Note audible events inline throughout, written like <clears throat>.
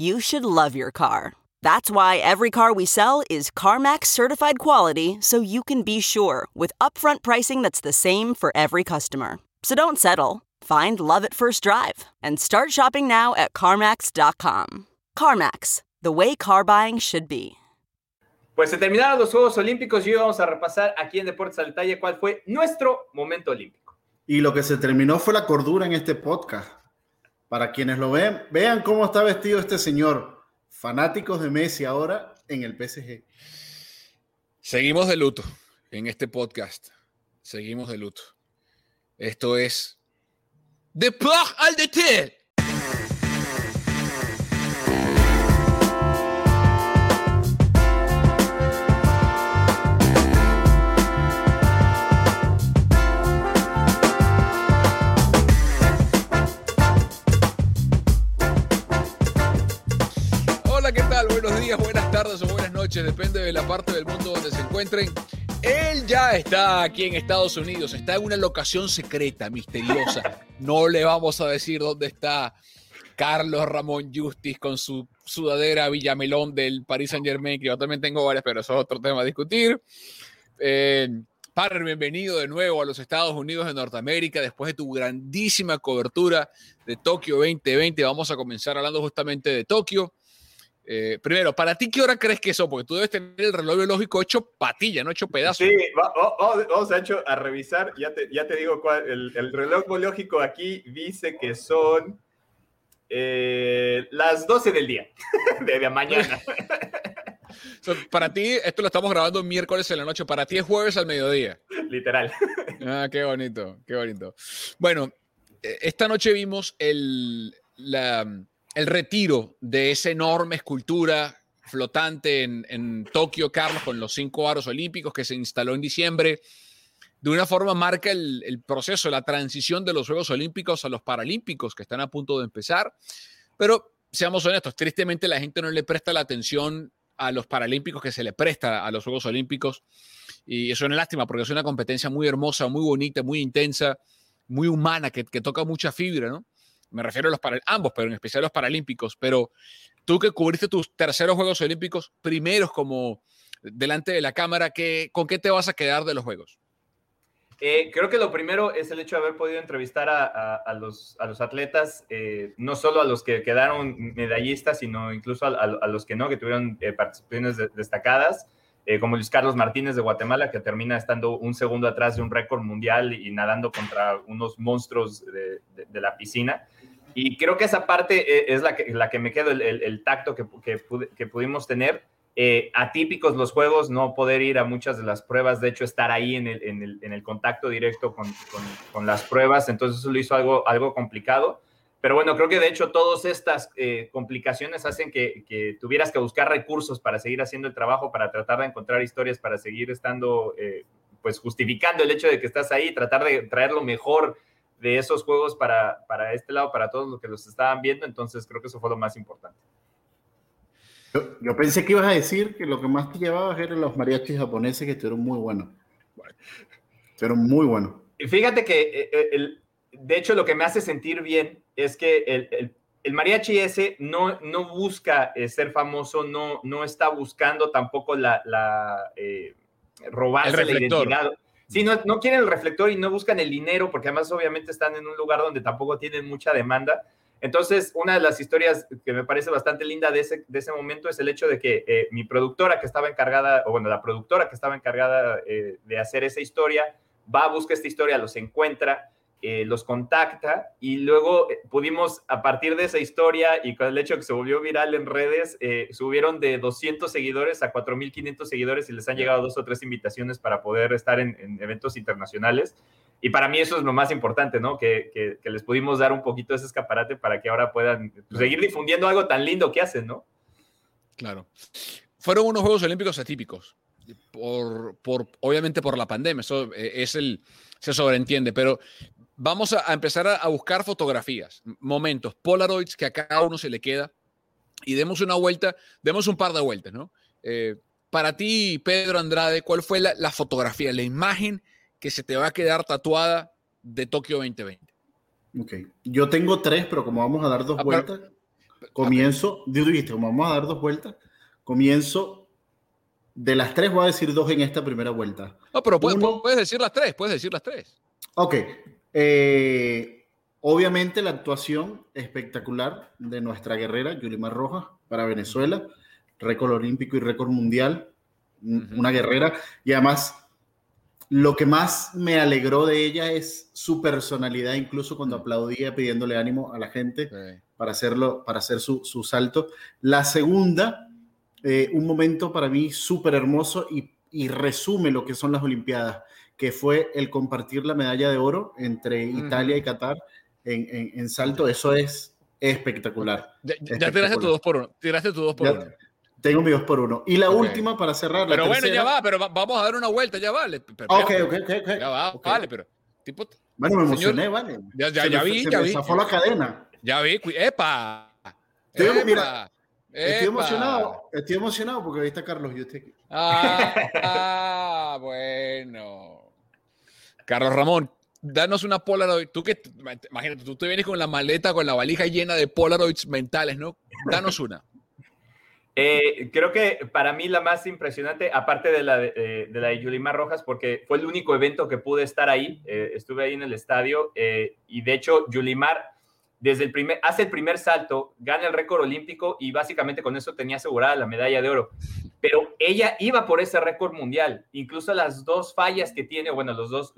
You should love your car. That's why every car we sell is CarMax certified quality so you can be sure with upfront pricing that's the same for every customer. So don't settle. Find love at first drive and start shopping now at CarMax.com. CarMax, the way car buying should be. Pues se terminaron los Juegos Olímpicos y hoy vamos a repasar aquí en Deportes al Detalle cuál fue nuestro momento olímpico. Y lo que se terminó fue la cordura en este podcast. Para quienes lo ven, vean cómo está vestido este señor. Fanáticos de Messi ahora en el PSG. Seguimos de luto en este podcast. Seguimos de luto. Esto es Deport al Detalle. Buenos días, buenas tardes o buenas noches, depende de la parte del mundo donde se encuentren. Él ya está aquí en Estados Unidos, está en una locación secreta, misteriosa. <laughs> No le vamos a decir dónde está Carlos Ramón Justis con su sudadera Villamelón del Paris Saint Germain, que yo también tengo varias, pero eso es otro tema a discutir. Eh, bienvenido de nuevo a los Estados Unidos de Norteamérica después de tu grandísima cobertura de Tokio 2020. Vamos a comenzar hablando justamente de Tokio. Eh, primero, ¿para ti qué hora crees que eso? Porque tú debes tener el reloj biológico hecho patilla, no hecho pedazo. Sí, va- va- va- vamos a, revisar. Ya te, ya te digo cuál. El, el reloj biológico aquí dice que son eh, las 12 del día, <laughs> de, mañana. <laughs> Para ti, esto lo estamos grabando miércoles en la noche, para ti es jueves al mediodía. Literal. Ah, qué bonito, qué bonito. Bueno, eh, esta noche vimos el, la- el retiro de esa enorme escultura flotante en, Tokio, Carlos, con los cinco aros olímpicos que se instaló en diciembre. De una forma marca el, el proceso, la transición de los Juegos Olímpicos a los Paralímpicos que están a punto de empezar. Pero seamos honestos, tristemente la gente no le presta la atención a los Paralímpicos que se le presta a los Juegos Olímpicos. Y eso es una lástima porque es una competencia muy hermosa, muy bonita, muy intensa, muy humana, que, que toca mucha fibra, ¿no? Me refiero a los para, ambos, pero en especial a los Paralímpicos. Pero tú que cubriste tus terceros Juegos Olímpicos, primeros como delante de la cámara, ¿qué, ¿con qué te vas a quedar de los Juegos? Eh, creo que lo primero es el hecho de haber podido entrevistar a, a- a los, a los atletas, eh, no solo a los que quedaron medallistas, sino incluso a, los que no, que tuvieron eh, participaciones de- destacadas, eh, como Luis Carlos Martínez de Guatemala, que termina estando un segundo atrás de un récord mundial y nadando contra unos monstruos de, de- de la piscina. Y creo que esa parte eh, es la que, la que me quedo, el, el- el tacto que, que que pudimos tener eh, atípicos los juegos, no poder ir a muchas de las pruebas, de hecho estar ahí en el, en el, en contacto directo con, con, con, las pruebas, entonces eso lo hizo algo, algo complicado. Pero bueno, creo que de hecho todas estas eh, complicaciones hacen que, que, tuvieras que buscar recursos para seguir haciendo el trabajo, para tratar de encontrar historias, para seguir estando, eh, pues justificando el hecho de que estás ahí, tratar de traer lo mejor de esos juegos para, para este lado, para todos los que los estaban viendo, entonces creo que eso fue lo más importante. Yo, yo, pensé que ibas a decir que lo que más te llevabas eran los mariachis japoneses que estuvieron muy buenos. Pero muy bueno. Fíjate que, eh, eh, el, de hecho, lo que me hace sentir bien es que el, el, mariachi ese no, no busca eh, ser famoso, no, no está buscando tampoco la, la robarse la identidad. Sí, no, no quieren el reflector y no buscan el dinero, porque además obviamente están en un lugar donde tampoco tienen mucha demanda. Entonces, una de las historias que me parece bastante linda de ese, de ese momento es el hecho de que eh, mi productora que estaba encargada, o bueno, la productora que estaba encargada eh, de hacer esa historia, va, a buscar esta historia, los encuentra, eh, los contacta y luego pudimos, a partir de esa historia y con el hecho que se volvió viral en redes, subieron de 200 seguidores a 4.500 seguidores y les han llegado dos o tres invitaciones para poder estar en, en eventos internacionales. Y para mí eso es lo más importante, ¿no? Que, que, les pudimos dar un poquito ese escaparate para que ahora puedan pues, seguir difundiendo algo tan lindo que hacen, ¿no? Claro. Fueron unos Juegos Olímpicos atípicos, por, por, obviamente por la pandemia, eso eh, es el, se sobreentiende, pero vamos a, empezar a, buscar fotografías, momentos, Polaroids que a cada uno se le queda y demos una vuelta, demos un par de vueltas, ¿no? Eh, para ti, Pedro Andrade, ¿cuál fue la, la fotografía, la imagen? que se te va a quedar tatuada de Tokio 2020? Ok, yo tengo tres, pero como vamos a dar dos ah, vueltas, comienzo, dijiste, como vamos a dar dos vueltas, comienzo, de las tres voy a decir dos en esta primera vuelta. No, pero puedes, puedes decir las tres, puedes decir las tres. Ok, eh, obviamente la actuación espectacular de nuestra guerrera, Yulimar Rojas, para Venezuela, récord olímpico y récord mundial, una guerrera, y además lo que más me alegró de ella es su personalidad, incluso cuando mm. aplaudía pidiéndole ánimo a la gente para hacerlo, para hacer su, salto. La segunda, eh, un momento para mí súper hermoso y, resume lo que son las Olimpiadas, que fue el compartir la medalla de oro entre Italia y Qatar en, salto. Eso es espectacular. Ya, tiraste tu dos por uno. Tiraste tu dos por uno. Tengo mi dos por uno. Y la última para cerrar. Pero bueno, ya va, pero vamos a dar una vuelta, ya vale. ok, ok, ok. Ya va, vale, pero. Tipo, bueno, me emocioné, vale. Ya, ya, ya vi, ya vi. zafó la cadena. Ya vi, ¡epa! Estoy, Mira, estoy emocionado, estoy emocionado porque ahí está Carlos y usted. Ah, <laughs> ah, bueno. Carlos Ramón, danos una Polaroid. Tú que, imagínate, tú te vienes con la maleta, con la valija llena de Polaroids mentales, ¿no? Danos una. <laughs> Eh, creo que para mí la más impresionante, aparte de la de, eh, de Yulimar Rojas, porque fue el único evento que pude estar ahí, eh, estuve ahí en el estadio y de hecho Yulimar desde el primer, hace el primer salto, gana el récord olímpico y básicamente con eso tenía asegurada la medalla de oro. Pero ella iba por ese récord mundial. Incluso las dos fallas que tiene, bueno, los dos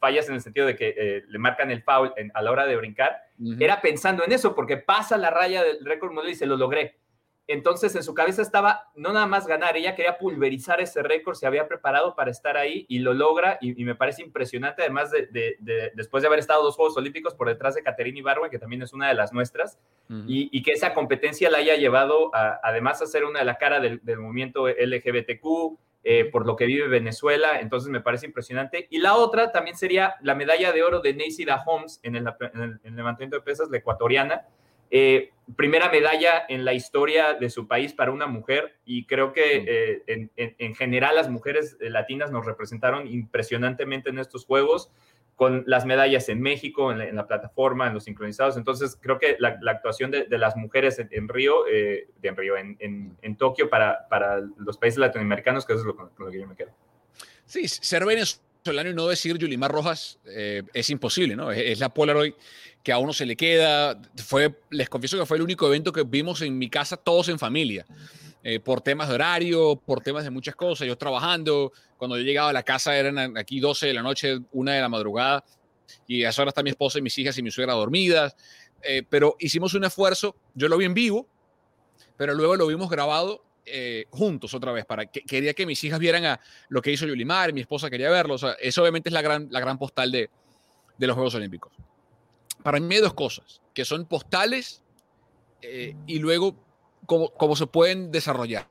fallas en el sentido de que le marcan el foul a la hora de brincar, era pensando en eso, porque pasa la raya del récord mundial y se lo logré. Entonces en su cabeza estaba no nada más ganar, ella quería pulverizar ese récord, se había preparado para estar ahí y lo logra y, me parece impresionante, además de, después de haber estado dos Juegos Olímpicos por detrás de Caterina Ibarwen, que también es una de las nuestras, y, que esa competencia la haya llevado a, además a ser una de la cara del, movimiento LGBTQ, eh, por lo que vive Venezuela, entonces me parece impresionante. Y la otra también sería la medalla de oro de Neisida Holmes en el, en el levantamiento de pesas, la ecuatoriana, eh, primera medalla en la historia de su país para una mujer y creo que eh, en, general las mujeres eh, latinas nos representaron impresionantemente en estos Juegos con las medallas en México, en la, plataforma, en los sincronizados. Entonces creo que la, actuación de, las mujeres en, Río, de, en Río, en, Tokio para, para los países latinoamericanos, que eso es lo, con lo que yo me quedo. Sí, ser venezolano y no decir Yulimar Rojas es imposible, ¿no? Es, es la Polaroid que a uno se le queda. Fue, les confieso que fue el único evento que vimos en mi casa todos en familia. Eh, por temas de horario, por temas de muchas cosas. Yo trabajando, cuando yo llegaba a la casa eran aquí 12 de la noche, una de la madrugada, y a esa hora está mi esposa y mis hijas y mi suegra dormidas. Eh, pero hicimos un esfuerzo, yo lo vi en vivo, pero luego lo vimos grabado eh, juntos otra vez, para que quería que mis hijas vieran a lo que hizo Yulimar, mi esposa quería verlo. O sea, eso obviamente es la gran, la gran postal de, de los Juegos Olímpicos. Para mí dos cosas, que son postales eh, y luego cómo, se pueden desarrollar.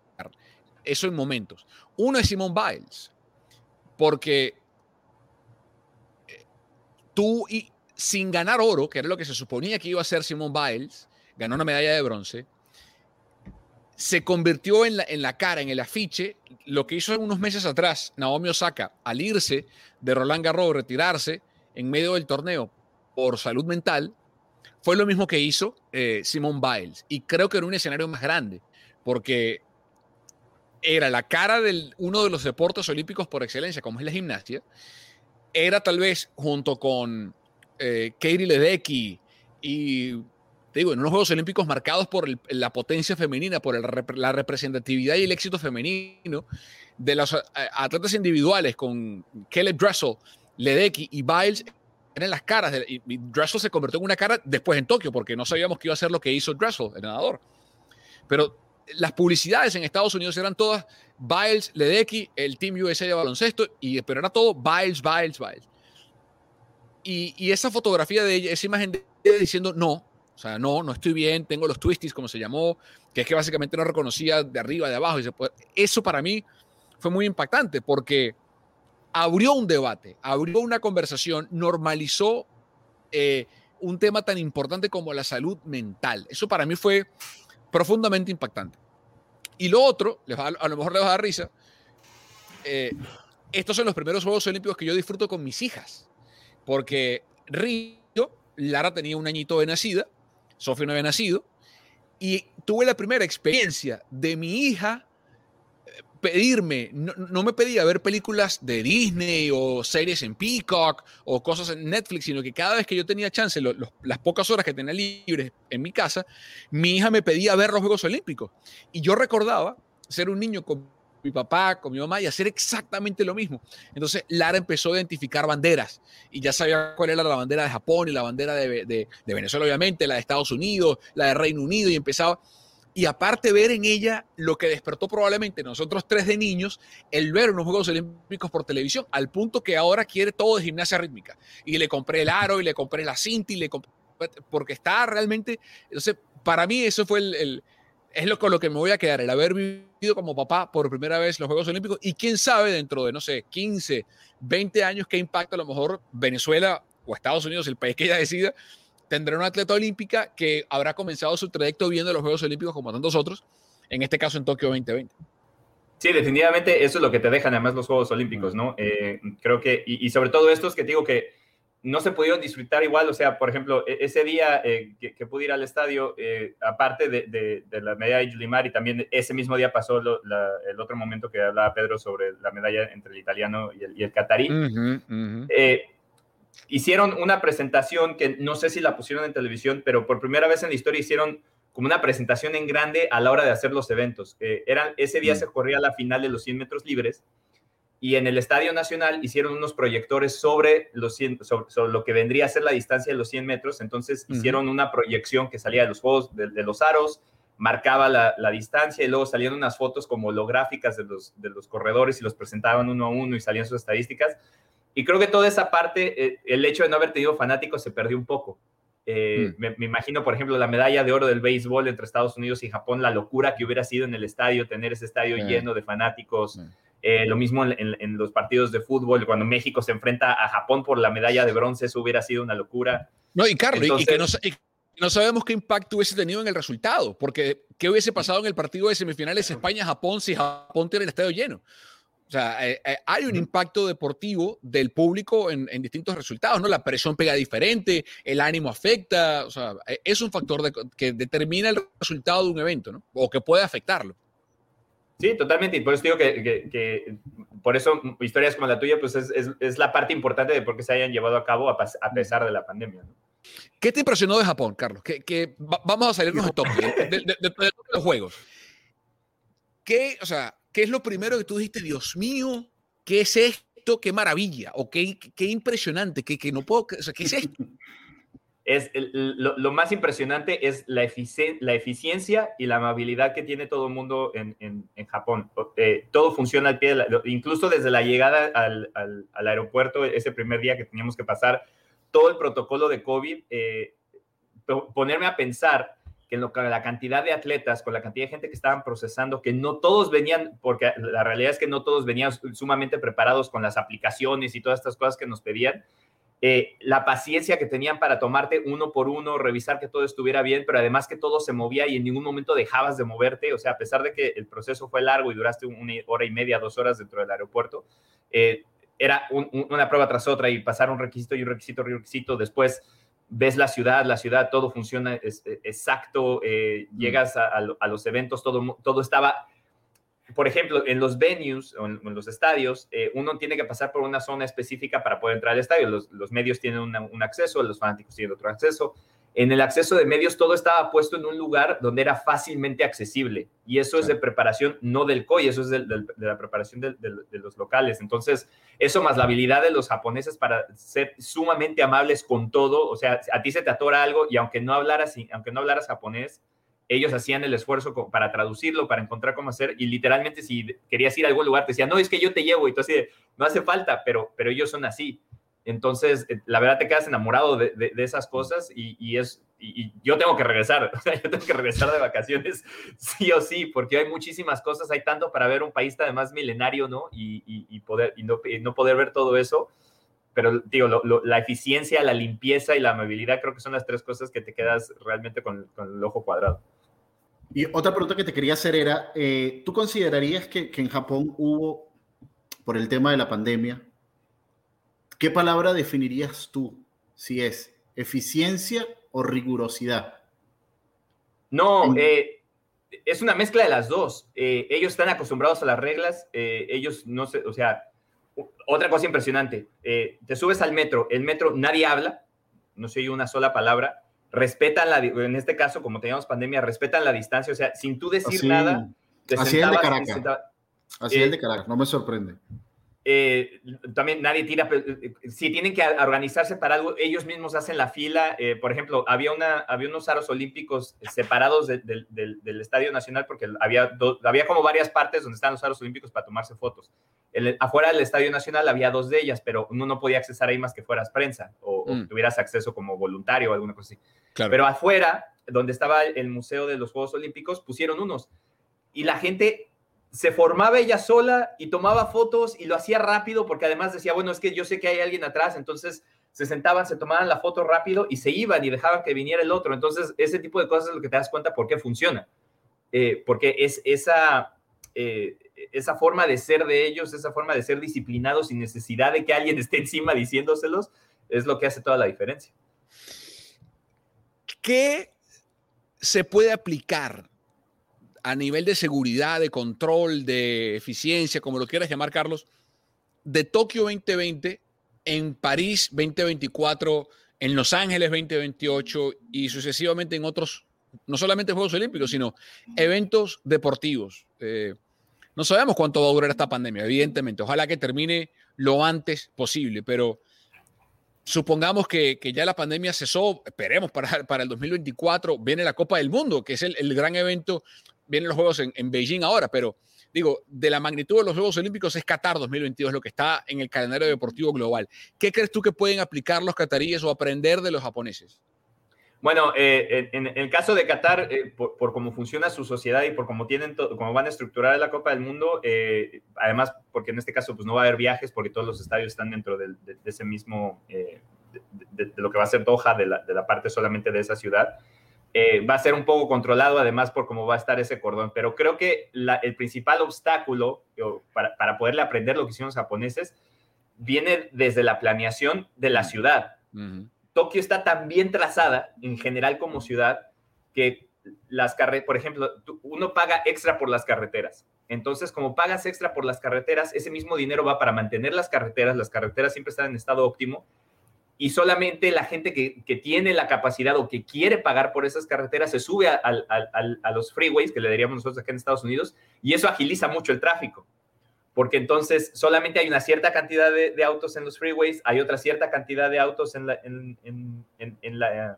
Eso en momentos. Uno es Simone Biles, porque eh, tú y, sin ganar oro, que era lo que se suponía que iba a ser Simone Biles, ganó una medalla de bronce, se convirtió en la, en la cara, en el afiche, lo que hizo unos meses atrás Naomi Osaka al irse de Roland Garros, retirarse en medio del torneo por salud mental, fue lo mismo que hizo eh, Simone Biles. Y creo que era un escenario más grande, porque era la cara de uno de los deportes olímpicos por excelencia, como es la gimnasia, era tal vez junto con eh, Katie Ledecky y digo, en unos Juegos Olímpicos marcados por la potencia femenina, por la representatividad y el éxito femenino de los atletas individuales con Caleb Dressel, Ledecky y Biles eran las caras. y Dressel se convirtió en una cara después en Tokio, porque no sabíamos que iba a ser lo que hizo Dressel, el nadador. Pero las publicidades en Estados Unidos eran todas Biles, Ledecky, el Team USA de baloncesto, y, pero era todo Biles, Biles, Biles. Y, y, esa fotografía de ella, esa imagen de ella diciendo, no, o sea, no, no estoy bien, tengo los twisties, como se llamó, que es que básicamente no reconocía de arriba, de abajo. Y se eso para mí fue muy impactante porque abrió un debate, abrió una conversación, normalizó eh, un tema tan importante como la salud mental. Eso para mí fue profundamente impactante. Y lo otro, a lo mejor les va a dar risa, eh, estos son los primeros Juegos Olímpicos que yo disfruto con mis hijas, porque Río, Lara tenía un añito de nacida, Sofía no había nacido, y tuve la primera experiencia de mi hija pedirme, no, me pedía ver películas de Disney o series en Peacock o cosas en Netflix, sino que cada vez que yo tenía chance, las pocas horas que tenía libres en mi casa, mi hija me pedía ver los Juegos Olímpicos. Y yo recordaba ser un niño con mi papá, con mi mamá y hacer exactamente lo mismo. Entonces Lara empezó a identificar banderas y ya sabía cuál era la bandera de Japón y la bandera de, de Venezuela, obviamente, la de Estados Unidos, la de Reino Unido y empezaba y aparte ver en ella lo que despertó probablemente nosotros tres de niños, el ver unos Juegos Olímpicos por televisión, al punto que ahora quiere todo de gimnasia rítmica. Y le compré el aro y le compré la cinta y le compré, porque está realmente, entonces para mí eso fue el, es lo con lo que me voy a quedar, el haber vivido como papá por primera vez los Juegos Olímpicos y quién sabe dentro de, no sé, 15, 20 años qué impacto a lo mejor Venezuela o Estados Unidos, el país que ella decida, tendrá una atleta olímpica que habrá comenzado su trayecto viendo los Juegos Olímpicos como tantos otros, en este caso en Tokio 2020. Sí, definitivamente eso es lo que te dejan además los Juegos Olímpicos, ¿no? Eh, creo que, y, sobre todo estos que te digo que no se pudieron disfrutar igual, o sea, por ejemplo, e, ese día eh, que, pude ir al estadio, eh, aparte de, la medalla de Yulimar y también ese mismo día pasó el otro momento que hablaba Pedro sobre la medalla entre el italiano y el, y el catarí hicieron una presentación que no sé si la pusieron en televisión, pero por primera vez en la historia hicieron como una presentación en grande a la hora de hacer los eventos. eran, ese día mm. se corría la final de los 100 metros libres y en el Estadio Nacional hicieron unos proyectores sobre, los sobre, lo que vendría a ser la distancia de los 100 metros. Entonces hicieron una proyección que salía de los juegos, de, los aros, marcaba la, distancia y luego salían unas fotos como holográficas de los, de los corredores y los presentaban uno a uno y salían sus estadísticas. Y creo que toda esa parte, eh, el hecho de no haber tenido fanáticos se perdió un poco. Eh, mm. me, imagino, por ejemplo, la medalla de oro del béisbol entre Estados Unidos y Japón, la locura que hubiera sido en el estadio, tener ese estadio lleno de fanáticos. Eh, lo mismo en, los partidos de fútbol, cuando México se enfrenta a Japón por la medalla de bronce, eso hubiera sido una locura. No, y Carlos, y, que no, no, sabemos qué impacto hubiese tenido en el resultado, porque qué hubiese pasado en el partido de semifinales España-Japón si Japón tiene el estadio lleno. O sea, eh, eh, hay un impacto deportivo del público en, distintos resultados, ¿no? La presión pega diferente, el ánimo afecta, o sea, e, es un factor que determina el resultado de un evento, ¿no? O que puede afectarlo. Sí, totalmente. Y por eso digo que, por eso historias como la tuya, pues es, la parte importante de por qué se hayan llevado a cabo a, pesar de la pandemia. ¿no? ¿Qué te impresionó de Japón, Carlos? Que, vamos a salirnos de, top, <laughs> de, de, los juegos. ¿Qué, o sea, ¿Qué es lo primero que tú dijiste, Dios mío, qué es esto? Qué maravilla, o qué, qué impresionante, que, que no puedo, o sea, ¿qué es esto? Es lo, más impresionante es la, la, eficiencia y la amabilidad que tiene todo el mundo en, en, Japón. Eh, todo funciona al pie, de la, incluso desde la llegada al, al, al, aeropuerto, ese primer día que teníamos que pasar, todo el protocolo de COVID, eh, ponerme a pensar que lo, la cantidad de atletas, con la cantidad de gente que estaban procesando, que no todos venían, porque la realidad es que no todos venían sumamente preparados con las aplicaciones y todas estas cosas que nos pedían, eh, la paciencia que tenían para tomarte uno por uno, revisar que todo estuviera bien, pero además que todo se movía y en ningún momento dejabas de moverte. O sea, a pesar de que el proceso fue largo y duraste una hora y media, dos horas dentro del aeropuerto, eh, era una prueba tras otra y pasar un requisito y un requisito y un requisito. Después ves la ciudad, la ciudad, todo funciona exacto, eh, mm. llegas a, los eventos, todo, todo estaba por ejemplo, en los venues o en, los estadios, eh, uno tiene que pasar por una zona específica para poder entrar al estadio. Los, medios tienen un acceso, los fanáticos tienen otro acceso. En el acceso de medios todo estaba puesto en un lugar donde era fácilmente accesible. Y eso es de preparación, no del COI, eso es de, la preparación de, los locales. Entonces, eso más la habilidad de los japoneses para ser sumamente amables con todo. O sea, a ti se te atora algo y aunque no hablaras, aunque no hablaras japonés, ellos hacían el esfuerzo para traducirlo, para encontrar cómo hacer, y literalmente si querías ir a algún lugar, te decían, no, es que yo te llevo, y tú así, no hace falta, pero, pero ellos son así. Entonces, eh, la verdad te quedas enamorado de, de, esas cosas y, es, y, yo tengo que regresar, <laughs> o sea, yo tengo que regresar de vacaciones <laughs> sí o sí, porque hay muchísimas cosas, hay tanto para ver un país además milenario, ¿no? Y, poder, y no, no, poder ver todo eso, pero digo, la eficiencia, la limpieza y la amabilidad creo que son las tres cosas que te quedas realmente con, con el ojo cuadrado. Y otra pregunta que te quería hacer era, eh, ¿tú considerarías que, en Japón hubo, por el tema de la pandemia, qué palabra definirías tú si es eficiencia o rigurosidad? No, eh, es una mezcla de las dos. Eh, ellos están acostumbrados a las reglas, ellos no sé, o sea, otra cosa impresionante, te subes al metro, el metro nadie habla, no se oye una sola palabra, respetan la, en este caso, como teníamos pandemia, respetan la distancia, o sea, sin tú decir nada, así el de Caracas. Así el de Caracas, no me sorprende. Eh, también nadie tira, eh, si tienen que organizarse para algo, ellos mismos hacen la fila. Eh, por ejemplo, había, una, había unos aros olímpicos separados del, Estadio Nacional porque había, había como varias partes donde están los aros olímpicos para tomarse fotos. afuera del Estadio Nacional había dos de ellas, pero uno no podía accesar ahí más que fueras prensa o, o mm. tuvieras acceso como voluntario o alguna cosa así. Pero afuera, donde estaba el Museo de los Juegos Olímpicos, pusieron unos. Y la gente se formaba ella sola y tomaba fotos y lo hacía rápido porque además decía, bueno, es que yo sé que hay alguien atrás, entonces se sentaban, se tomaban la foto rápido y se iban y dejaban que viniera el otro. Entonces, ese tipo de cosas es lo que te das cuenta por qué funciona. Eh, porque es esa, eh, esa forma de ser de ellos, esa forma de ser disciplinados sin necesidad de que alguien <laughs> esté encima diciéndoselos, es lo que hace toda la diferencia. ¿Qué se puede aplicar a nivel de seguridad, de control, de eficiencia, como lo quieras llamar, Carlos, de Tokio 2020 en París 2024, en Los Ángeles 2028 y sucesivamente en otros, no solamente Juegos Olímpicos, sino eventos deportivos. Eh, no sabemos cuánto va a durar esta pandemia, evidentemente. Ojalá que termine lo antes posible, pero supongamos que, ya la pandemia cesó, esperemos para, <laughs> para el 2024, viene la Copa del Mundo, que es el, gran evento, vienen los Juegos en, Beijing ahora, pero digo, de la magnitud de los Juegos Olímpicos es Qatar 2022, lo que está en el calendario deportivo global. ¿Qué crees tú que pueden aplicar los cataríes o aprender de los japoneses? Bueno, eh, en, el caso de Qatar, eh, por, cómo funciona su sociedad y por cómo tienen cómo van a estructurar la Copa del Mundo, eh, además porque en este caso pues no va a haber viajes porque todos los estadios están dentro de, ese mismo, de, lo que va a ser Doha, de la, parte solamente de esa ciudad, va a ser un poco controlado además por cómo va a estar ese cordón. Pero creo que el principal obstáculo para, para, poderle aprender lo que hicieron los japoneses viene desde la planeación de la ciudad. Tokio está tan bien trazada en general como ciudad que las carreteras, por ejemplo, uno paga extra por las carreteras. Entonces, como pagas extra por las carreteras, ese mismo dinero va para mantener las carreteras. Las carreteras siempre están en estado óptimo y solamente la gente que, tiene la capacidad o que quiere pagar por esas carreteras se sube a, a, los freeways, que le diríamos nosotros acá en Estados Unidos, y eso agiliza mucho el tráfico porque entonces solamente hay una cierta cantidad de, autos en los freeways, hay otra cierta cantidad de autos en la, en, en, la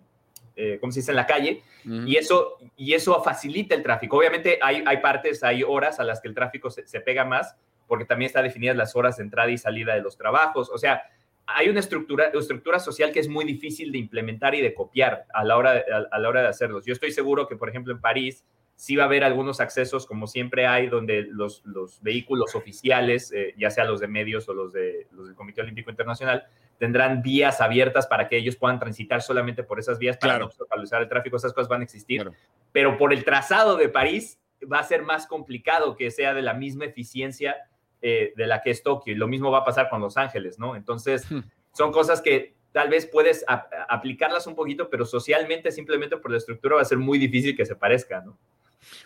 eh, ¿cómo se dice?, en la calle, y, eso, y eso facilita el tráfico. Obviamente hay, hay partes, hay horas a las que el tráfico se, se, pega más, porque también están definidas las horas de entrada y salida de los trabajos, o sea, hay una estructura, estructura social que es muy difícil de implementar y de copiar a la, hora, a la hora de hacerlos. Yo estoy seguro que, por ejemplo, en París, sí va a haber algunos accesos, como siempre hay, donde los, vehículos oficiales, eh, ya sea los de medios o los, de, los del Comité Olímpico Internacional, tendrán vías abiertas para que ellos puedan transitar solamente por esas vías para Claro. no obstaculizar el tráfico, esas cosas van a existir. Claro. Pero por el trazado de París va a ser más complicado que sea de la misma eficiencia eh, de la que es Tokio. Y lo mismo va a pasar con Los Ángeles, ¿no? Entonces, Hmm. son cosas que tal vez puedes aplicarlas un poquito, pero socialmente, simplemente por la estructura, va a ser muy difícil que se parezca, ¿no?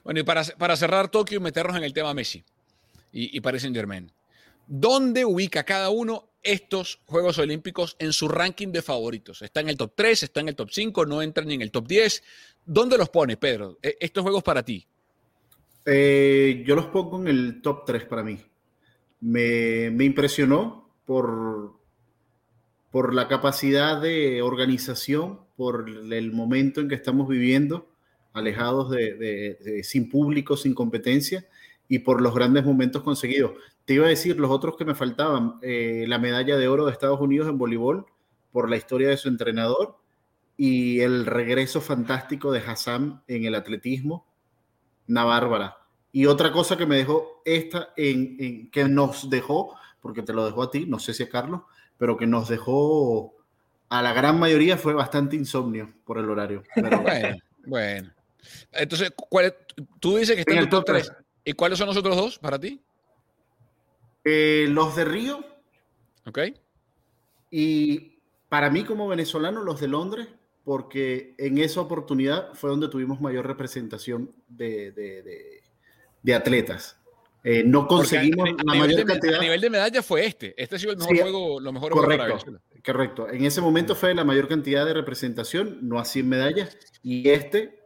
Bueno, y para, para cerrar Tokio y meternos en el tema Messi y, y Paris Saint Germain, ¿dónde ubica cada uno estos Juegos Olímpicos en su ranking de favoritos? ¿Está en el top 3? ¿Está en el top 5? ¿No entran ni en el top 10? ¿Dónde los pone, Pedro? E- Estos Juegos para ti. Eh, yo los pongo en el top 3 para mí. Me, me impresionó por, por la capacidad de organización, por el momento en que estamos viviendo, alejados de, de- de- sin público, sin competencia, y por los grandes momentos conseguidos. Te iba a decir los otros que me faltaban, eh, la medalla de oro de Estados Unidos en voleibol, por la historia de su entrenador, y el regreso fantástico de Hassan en el atletismo, una bárbara. Y otra cosa que me dejó esta, en, en- que nos dejó, porque te lo dejó a ti, no sé si a Carlos, pero que nos dejó a la gran mayoría fue bastante insomnio por el horario. <laughs> Pero, Bueno, bueno. Entonces, ¿cuál es- tú dices que está en, el top top 3. ¿Y cuáles son los otros dos para ti? eh, los de Río ¿Ok? y para mí como venezolano los de Londres, porque en esa oportunidad fue donde tuvimos mayor representación de, de- de- de atletas. Eh, no Porque a- conseguimos a, la mayor cantidad. a nivel de medalla fue este. Este ha sido el mejor Sí, juego, lo mejor juego Correcto, Venezuela. correcto. En ese momento fue la mayor cantidad de representación, no así en medallas, y este,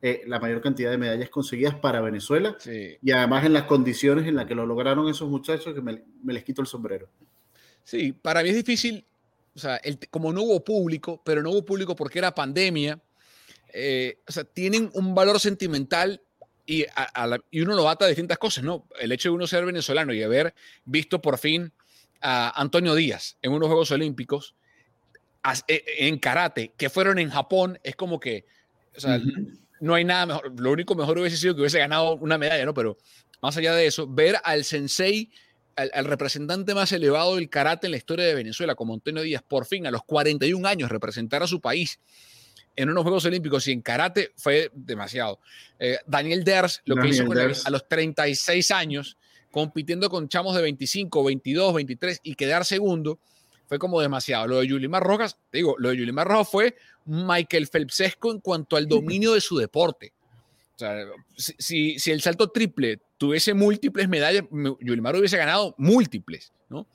eh, la mayor cantidad de medallas conseguidas para Venezuela, Sí. y además en las condiciones en las que lo lograron esos muchachos, que me, me les quito el sombrero. Sí, para mí es difícil, o sea, el- como no hubo público, pero no hubo público porque era pandemia, eh, o sea, tienen un valor sentimental y, a- a la- y uno lo ata de distintas cosas, ¿no? El hecho de uno ser venezolano y haber visto por fin a Antonio Díaz en unos Juegos Olímpicos e- en karate, que fueron en Japón, es como que, o sea, no hay nada mejor. Lo único mejor hubiese sido que hubiese ganado una medalla, ¿no? Pero más allá de eso, ver al sensei, al, al representante más elevado del karate en la historia de Venezuela, como Antonio Díaz, por fin a los 41 años representar a su país en unos Juegos Olímpicos y en karate fue demasiado. Eh, Daniel Ders, lo que hizo con él a los 36 años, compitiendo con chamos de 25, 22, 23 y quedar segundo, fue como demasiado. Lo de Yulimar Rojas, te digo, lo de Yulimar Rojas fue Michael Phelpsesco en cuanto al dominio de su deporte. O sea, si, si, el salto triple tuviese múltiples medallas, me- Yulimar hubiese ganado múltiples, ¿no?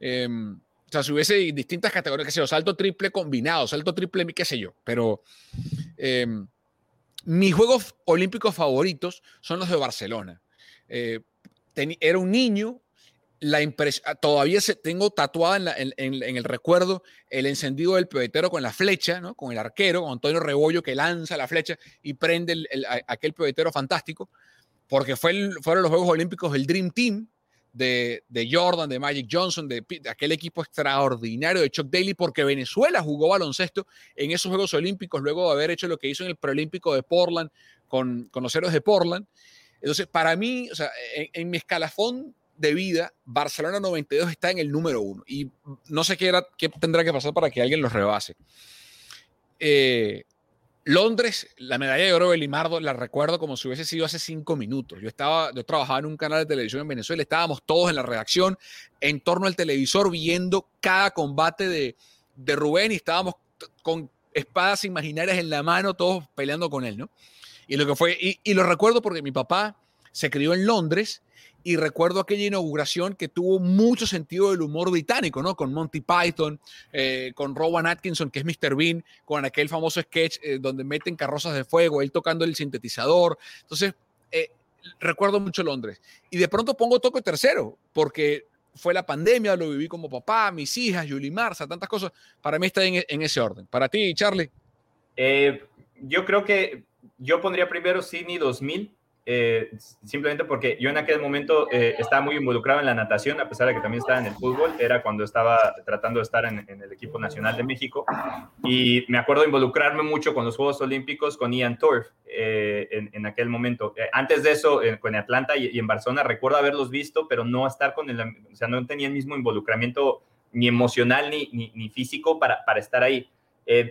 Eh, o sea, si hubiese distintas categorías, que yo, salto triple combinado, salto triple, qué sé yo, pero eh, mis Juegos Olímpicos favoritos son los de Barcelona. Eh, era un niño, la impres- ah, todavía se, tengo tatuada en, el recuerdo el encendido del pebetero con la flecha, con el arquero, con Antonio Rebollo que lanza la flecha y prende el- el- aquel pebetero fantástico, porque fue el- fueron los Juegos Olímpicos del Dream Team de, Jordan, de Magic Johnson, de, aquel equipo extraordinario de Chuck Daly, porque Venezuela jugó baloncesto en esos Juegos Olímpicos luego de haber hecho lo que hizo en el preolímpico de Portland con, con los héroes de Portland. Entonces, para mí, en mi escalafón de vida, Barcelona 92 está en el número uno y no sé qué, era, qué tendrá que pasar para que alguien los rebase. Eh, Londres, la medalla de oro de Limardo, la recuerdo como si hubiese sido hace cinco minutos. Yo estaba, yo trabajaba en un canal de televisión en Venezuela, estábamos todos en la redacción, en torno al televisor, viendo cada combate de, de Rubén y estábamos con espadas imaginarias en la mano, todos peleando con él, ¿no? Y lo que fue, y, y lo recuerdo porque mi papá se crió en Londres y recuerdo aquella inauguración que tuvo mucho sentido del humor británico, ¿no? Con Monty Python, eh, con Rowan Atkinson, que es Mr. Bean, con aquel famoso sketch eh, donde meten carrozas de fuego, él tocando el sintetizador. Entonces, eh, recuerdo mucho Londres. Y de pronto pongo Toco tercero, porque fue la pandemia, lo viví como papá, mis hijas, Julie Marza, tantas cosas. Para mí está en, ese orden. Para ti, Charlie. Yo creo que yo pondría primero Sydney 2000, eh, simplemente porque yo en aquel momento eh, estaba muy involucrado en la natación, a pesar de que también estaba en el fútbol, era cuando estaba tratando de estar en, el equipo nacional de México, y me acuerdo involucrarme mucho con los Juegos Olímpicos con Ian Turf eh, en, aquel momento. Antes de eso, con Atlanta y, en Barcelona, recuerdo haberlos visto, pero no estar con el, o sea, no tenía el mismo involucramiento ni emocional ni, físico para, para estar ahí.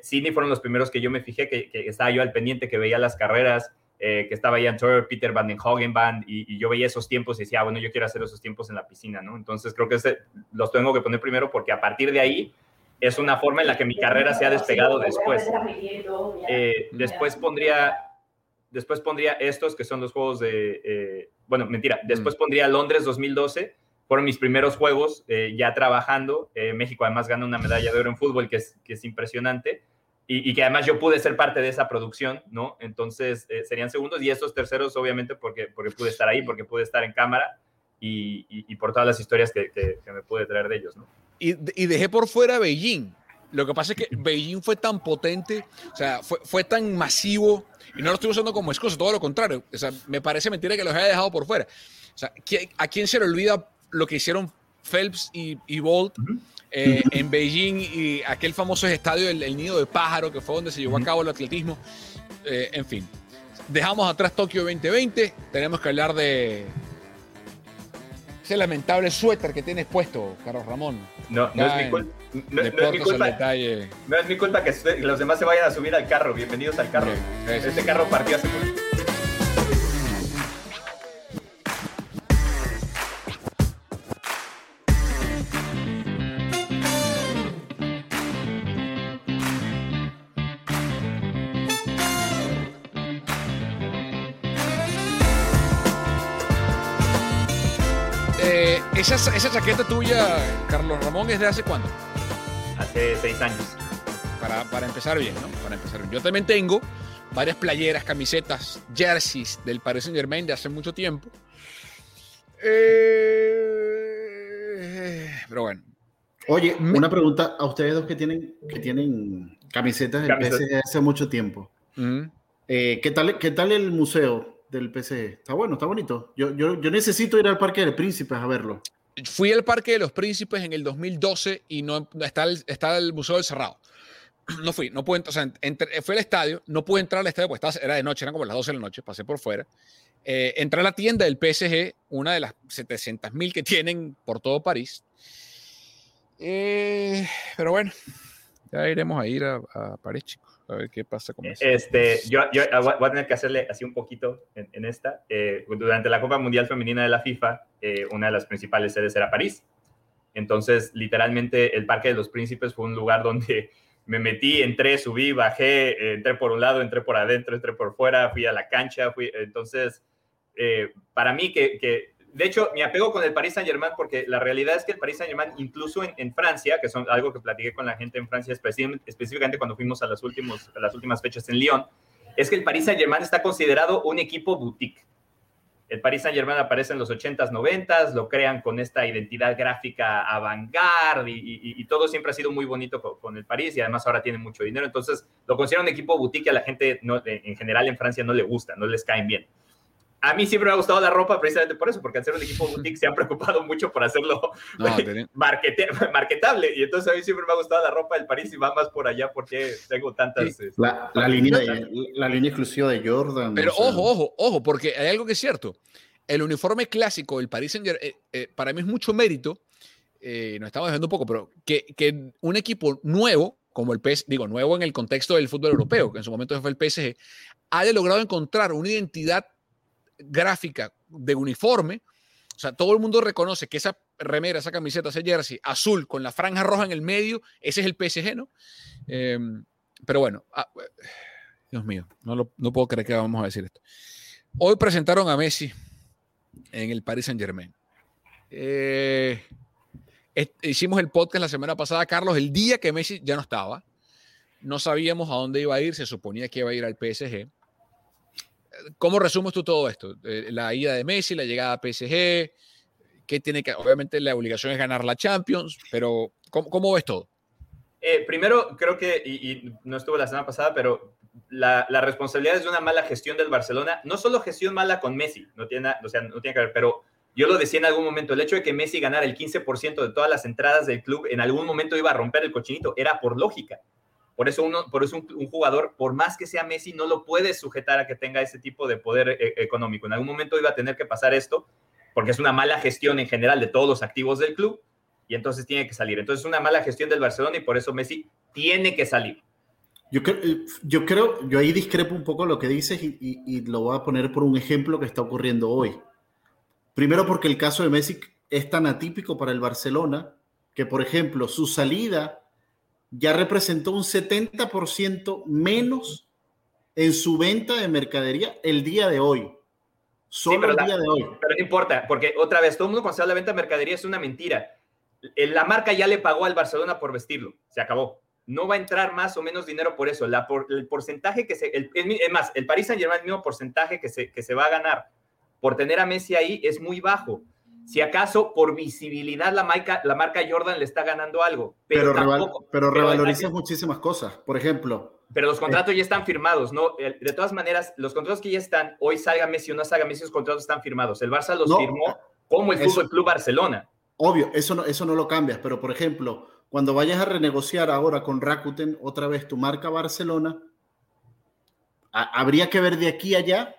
Sydney fueron los primeros que yo me fijé, que, estaba yo al pendiente, que veía las carreras, eh, que estaba Jan Troyer, Peter Van den Hogenband, y, y yo veía esos tiempos y decía, ah, bueno, yo quiero hacer esos tiempos en la piscina, ¿no? Entonces creo que los tengo que poner primero porque a partir de ahí es una forma en la que mi carrera se ha despegado después. Eh, después pondría después pondría estos que son los juegos de, eh, bueno, mentira, después mm. pondría Londres 2012, fueron mis primeros juegos eh, ya trabajando. México además gana una medalla de oro en fútbol que es, que es impresionante y, que además yo pude ser parte de esa producción, ¿no? Entonces serían segundos y estos terceros obviamente porque, porque pude estar ahí, porque pude estar en cámara y, y, por todas las historias que, que, que me pude traer de ellos, ¿no? y, dejé por fuera Beijing. Lo que pasa es que Beijing fue tan potente, o sea, fue, fue tan masivo, y no lo estoy usando como excusa, todo lo contrario. O sea, me parece mentira que los haya dejado por fuera. O sea, ¿a quién se le olvida lo que hicieron Phelps y, y Bolt eh, en Beijing y aquel famoso estadio, el, Nido de Pájaro, que fue donde se llevó a cabo el atletismo? Eh, en fin, dejamos atrás Tokio 2020, tenemos que hablar de, ese lamentable suéter que tienes puesto, Carlos Ramón. No, no es, mi culpa. No, es mi culpa. no es mi culpa que los demás se vayan a subir al carro. Bienvenidos al carro. Este carro partió hace mucho. Esa, esa chaqueta tuya, Carlos Ramón, ¿es de hace cuándo? Hace seis años. Para, para empezar bien, ¿no? Para empezar bien. Yo también tengo varias playeras, camisetas, jerseys del Paris Saint Germain de hace mucho tiempo. Eh, pero bueno. Oye, una pregunta a ustedes dos que tienen, que tienen camisetas del PSG hace mucho tiempo. Eh, ¿qué, tal, ¿Qué tal el museo? Del PC. Está bueno, está bonito. Yo, yo, yo necesito ir al Parque de los Príncipes a verlo. Fui al Parque de los Príncipes en el 2012 y no está el, está el Museo del Cerrado. <clears throat> No fui, no pude, o sea, fui al estadio, no pude entrar al estadio porque era de noche, eran como las 12 de la noche, pasé por fuera. Eh, entré a la tienda del PSG, una de las 700 mil que tienen por todo París. Eh, pero bueno, ya iremos a ir a, a París. A ver qué pasa con eso. Este, yo, yo voy a tener que hacerle así un poquito en, esta. Eh, durante la Copa Mundial Femenina de la FIFA, eh, una de las principales sedes era París. Entonces, literalmente, el Parque de los Príncipes fue un lugar donde <laughs> me metí, entré, subí, bajé, eh, entré por un lado, entré por adentro, entré por fuera, fui a la cancha. Fui, entonces, para mí, que, que de hecho, me apego con el Paris Saint-Germain porque la realidad es que el Paris Saint-Germain, incluso en, Francia, que son algo que platiqué con la gente en Francia, específicamente cuando fuimos a las, últimas fechas en Lyon, es que el Paris Saint-Germain está considerado un equipo boutique. El Paris Saint-Germain aparece en los 80s, 90s, lo crean con esta identidad gráfica avant-garde y, todo siempre ha sido muy bonito con, el París y además ahora tiene mucho dinero. Entonces lo consideran un equipo boutique y a la gente en general en Francia no le gusta, no les caen bien a mí siempre me ha gustado la ropa precisamente por eso, porque al ser un equipo <laughs> boutique se han preocupado mucho por hacerlo <laughs> marketable. Y entonces a mí siempre me ha gustado la ropa del París y va más por allá porque tengo tantas. Este, la, línea, la línea exclusiva de Jordan. Pero ojo, ojo, ojo, porque hay algo que es cierto. El uniforme clásico del París Saint Germain, eh, eh, para mí es mucho mérito, eh, nos estamos dejando un poco, pero que, que un equipo nuevo, como el PSG, digo, nuevo en el contexto del fútbol europeo, que en su momento fue el PSG, haya logrado encontrar una identidad gráfica de uniforme, o sea, todo el mundo reconoce que esa remera, esa camiseta, ese jersey azul con la franja roja en el medio, ese es el PSG, ¿no? Em, pero bueno, ah, Dios mío, no, puedo creer que vamos a decir esto. Hoy presentaron a Messi en el Paris Saint Germain. Eh, hicimos el podcast la semana pasada, Carlos, el día que Messi ya no estaba. No sabíamos a dónde iba a ir, se suponía que iba a ir al PSG. ¿Cómo resumes tú todo esto? Eh, la ida de Messi, la llegada a PSG, ¿qué tiene que, obviamente la obligación es ganar la Champions, pero ¿cómo, ves todo? Eh, primero, creo que, y, no estuvo la semana pasada, pero la, responsabilidad es de una mala gestión del Barcelona, no solo gestión mala con Messi, no tiene, o sea, no tiene que ver, pero yo lo decía en algún momento, el hecho de que Messi ganara el 15% de todas las entradas del club, en algún momento iba a romper el cochinito, era por lógica. Por eso, uno, por eso un, jugador, por más que sea Messi, no lo puede sujetar a que tenga ese tipo de poder eh, económico. En algún momento iba a tener que pasar esto, porque es una mala gestión en general de todos los activos del club. y entonces tiene que salir. Entonces es una mala gestión del Barcelona y por eso Messi tiene que salir. Yo, eh, yo creo, yo ahí discrepo un poco lo que dices y, y, lo voy a poner por un ejemplo que está ocurriendo hoy. Primero porque el caso de Messi es tan atípico para el Barcelona que, por ejemplo, su salida ya representó un 70% menos en su venta de mercadería el día de hoy. Solo el día de hoy. Pero no importa, porque otra vez, todo el mundo cuando se habla de venta de mercadería es una mentira. La marca ya le pagó al Barcelona por vestirlo, se acabó. No va a entrar más o menos dinero por eso. La el porcentaje que se. El, es más, el Paris Saint Germain, el mismo porcentaje que se, que se va a ganar por tener a Messi ahí es muy bajo. Si acaso por visibilidad la marca, la marca Jordan le está ganando algo. Pero, pero, revaloriza muchísimas cosas. Por ejemplo. Pero los contratos ya están firmados, ¿no? De todas maneras, los contratos que ya están, hoy salga Messi o no salga Messi, los contratos están firmados. El Barça los firmó como el Fútbol Club Barcelona. Obvio, eso no, eso no lo cambias, pero por ejemplo, cuando vayas a renegociar ahora con Rakuten otra vez tu marca Barcelona, habría que ver de aquí a allá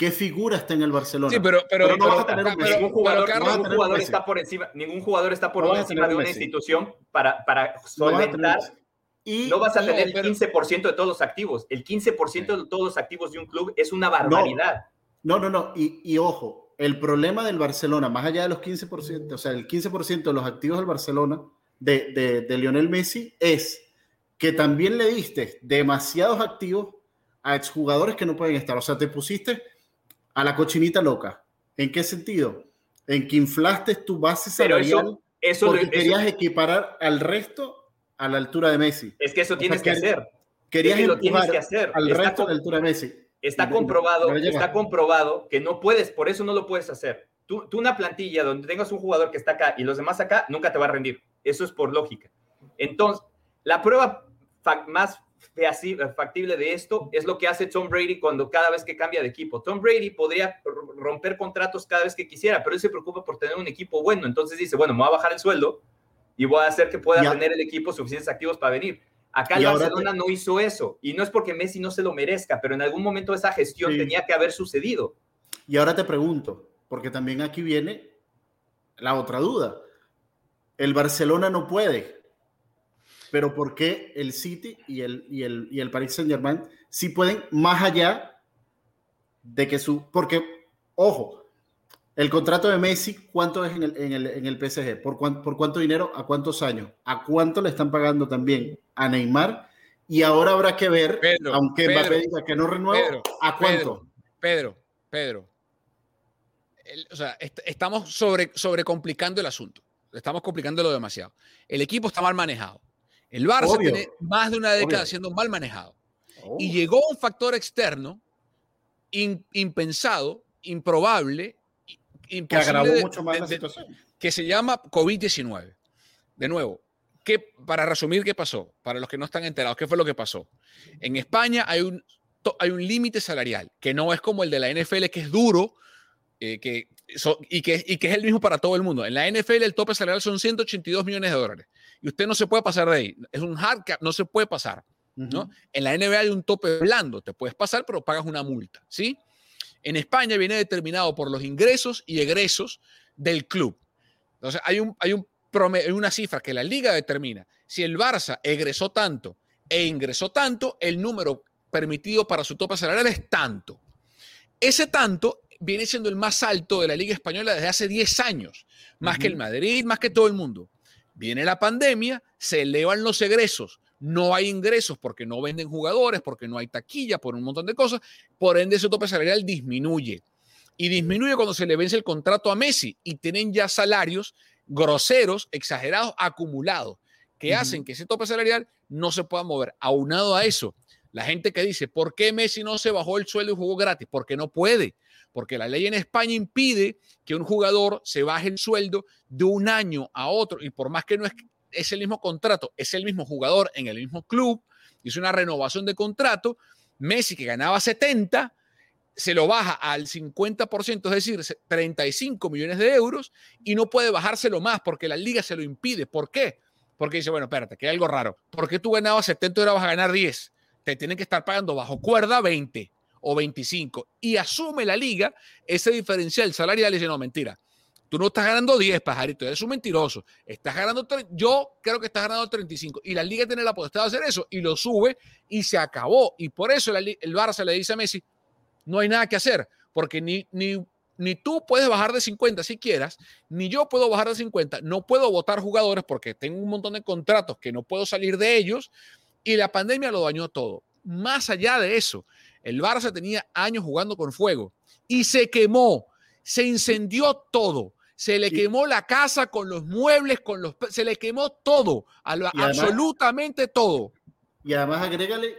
¿Qué figura está en el Barcelona? Sí, pero, pero, no vas a tener ningún jugador, está por encima, ningún jugador está por encima de una institución para, para solventar. Y no vas a tener el 15% de todos los activos. El 15% de todos los activos de un club es una barbaridad. No, no, no. Y, y, ojo, el problema del Barcelona, más allá de los 15%, o sea, el 15% de los activos del Barcelona, de, de, de Lionel Messi, es que también le diste demasiados activos a exjugadores que no pueden estar. O sea, te pusiste a la cochinita loca. ¿En qué sentido? En que inflaste tu base salarial eso, porque querías equiparar al resto a la altura de Messi. Es que eso tienes que, hacer. Querías que lo tienes que hacer. al resto a la altura de Messi. Está comprobado, está comprobado que no puedes, por eso no lo puedes hacer. Tú, tú una plantilla donde tengas un jugador que está acá y los demás acá, nunca te va a rendir. Eso es por lógica. Entonces, la prueba más factible de esto es lo que hace Tom Brady cuando cada vez que cambia de equipo. Tom Brady podría romper contratos cada vez que quisiera, pero él se preocupa por tener un equipo bueno. Entonces dice, bueno, me voy a bajar el sueldo y voy a hacer que pueda tener el equipo suficientes activos para venir. Acá el Barcelona no hizo eso. Y no es porque Messi no se lo merezca, pero en algún momento esa gestión tenía que haber sucedido. Y ahora te pregunto, porque también aquí viene la otra duda. El Barcelona no puede pero ¿por qué el City y el, y el, y el Paris Saint Germain sí pueden más allá de que su... Porque, ojo, el contrato de Messi, ¿cuánto es en el, en el, en el PSG? ¿Por, ¿Por cuánto dinero? ¿A cuántos años? ¿A cuánto le están pagando también a Neymar? Y ahora habrá que ver, aunque Mbappé diga que no renueva, ¿a cuánto? Pedro, Pedro. o sea, estamos sobre, sobrecomplicando el asunto. Estamos complicándolo demasiado. El equipo está mal manejado. El Barça tiene más de una década siendo mal manejado. Y oh. llegó un factor externo impensado, improbable, que agravó mucho más la situación. Que se llama COVID-19. De nuevo, ¿qué, para resumir qué pasó, para los que no están enterados, ¿qué fue lo que pasó? En España hay un, hay un límite salarial que no es como el de la NFL, que es duro eh, que, y, que, y que es el mismo para todo el mundo. En la NFL el tope salarial son 182 millones de dólares y usted no se puede pasar de ahí. Es un hard cap, no se puede pasar. ¿no? En la NBA hay un tope blando, te puedes pasar, pero pagas una multa. ¿sí? En España viene determinado por los ingresos y egresos del club. Entonces, hay, un, hay, un hay una cifra que la liga determina. Si el Barça egresó tanto e ingresó tanto, el número permitido para su tope salarial es tanto. Ese tanto viene siendo el más alto de la Liga Española desde hace 10 años, más que el Madrid, más que todo el mundo. Viene la pandemia, se elevan los egresos, no hay ingresos porque no venden jugadores, porque no hay taquilla, por un montón de cosas, por ende ese tope salarial disminuye. Y disminuye cuando se le vence el contrato a Messi y tienen ya salarios groseros, exagerados, acumulados, que hacen que ese tope salarial no se pueda mover. Aunado a eso, la gente que dice, ¿por qué Messi no se bajó el sueldo y jugó gratis? Porque no puede porque la ley en España impide que un jugador se baje el sueldo de un año a otro y por más que no es, es el mismo contrato, es el mismo jugador en el mismo club, hizo una renovación de contrato, Messi que ganaba 70, se lo baja al 50%, es decir, 35 millones de euros y no puede bajárselo más porque la liga se lo impide. ¿Por qué? Porque dice, bueno, espérate, que hay algo raro. ¿Por qué tú ganabas 70 y ahora vas a ganar 10? Te tienen que estar pagando bajo cuerda 20 o 25 y asume la liga ese diferencial salarial y dice, no, mentira, Tú no estás ganando 10, pajarito, eres un mentiroso. Estás ganando, yo creo que estás ganando 35 y la liga tiene la potestad de hacer eso y lo sube y se acabó. Y por eso el Barça le dice a Messi, no hay nada que hacer, porque ni, ni, ni tú puedes bajar de 50 si quieras, ni yo puedo bajar de 50, no puedo votar jugadores porque tengo un montón de contratos que no puedo salir de ellos y la pandemia lo dañó todo. Más allá de eso, el Barça tenía años jugando con fuego y se quemó, se incendió todo. Se le quemó la casa con los muebles, con los se le quemó todo, absolutamente todo. Y además agrégale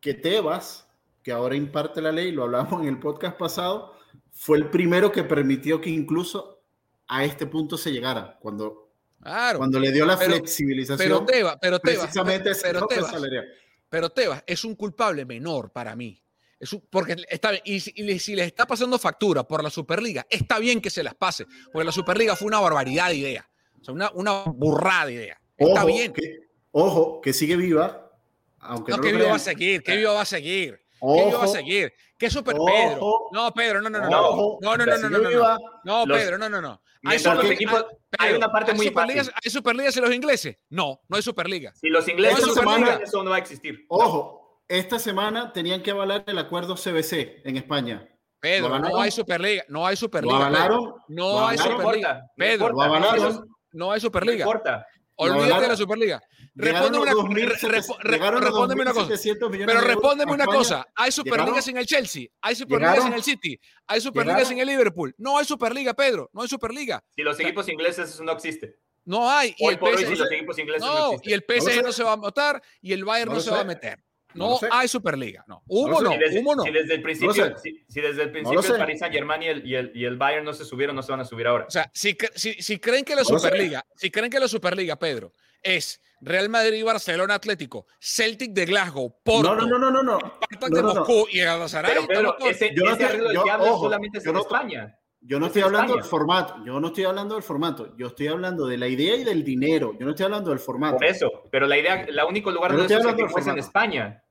que Tebas, que ahora imparte la ley, lo hablamos en el podcast pasado, fue el primero que permitió que incluso a este punto se llegara, cuando, cuando le dio la flexibilización. Pero Tebas, pero Tebas, precisamente pero, Tebas, pero Tebas es un culpable menor para mí porque está bien, y, si les está pasando factura por la Superliga, está bien que se las pase, porque la Superliga fue una barbaridad de idea, o sea, una, una burrada de idea. Está bien. Que, ojo, que sigue viva, aunque no, que viva va a seguir, que viva va a seguir. ¿Qué viva va a seguir? ¿Qué Super Pedro? No, Pedro, no, no, no. No, no, no, no, no, no. No, Pedro, no, no, no. Hay, Superliga, hay una parte muy Superligas, ¿Hay Superligas en los ingleses? No, no hay Superliga. Si los ingleses no Superliga, eso no va a existir. Ojo, esta semana tenían que avalar el acuerdo CBC en España. Pedro, no hay Superliga, no hay Superliga. ¿Lo avalaron? No hay Superliga. Pedro, ¿lo avalaron? No hay Superliga. No importa. Olvídate de la Superliga. Respóndeme una, una cosa. Pero respóndeme una cosa. Hay Superligas en el Chelsea, hay Superligas en el City, hay Superligas en el Liverpool. No hay Superliga, Pedro. No hay Superliga. Si los equipos ingleses eso no existe. No hay. Y el, PSG, no, y el PSG no se va a meter y el Bayern no se va a meter. No, hay Superliga, no. Humo no, si desde, el principio, si, desde el principio el Paris Saint Germain y el, y, el, y el, Bayern no se subieron, no se van a subir ahora. O sea, si, si, creen que la Superliga, si creen que la Superliga, Pedro, es Real Madrid, Barcelona, Atlético, Celtic de Glasgow, Porto, no, no, no, no, no, de Moscú y Galatasaray. Pero Pedro, ese, yo no ese yo, ojo, solamente es en España. Yo no estoy hablando del formato, yo no estoy hablando del formato, yo estoy hablando de la idea y del dinero, yo no estoy hablando del formato. Por eso, pero la idea, el único lugar donde eso es en España.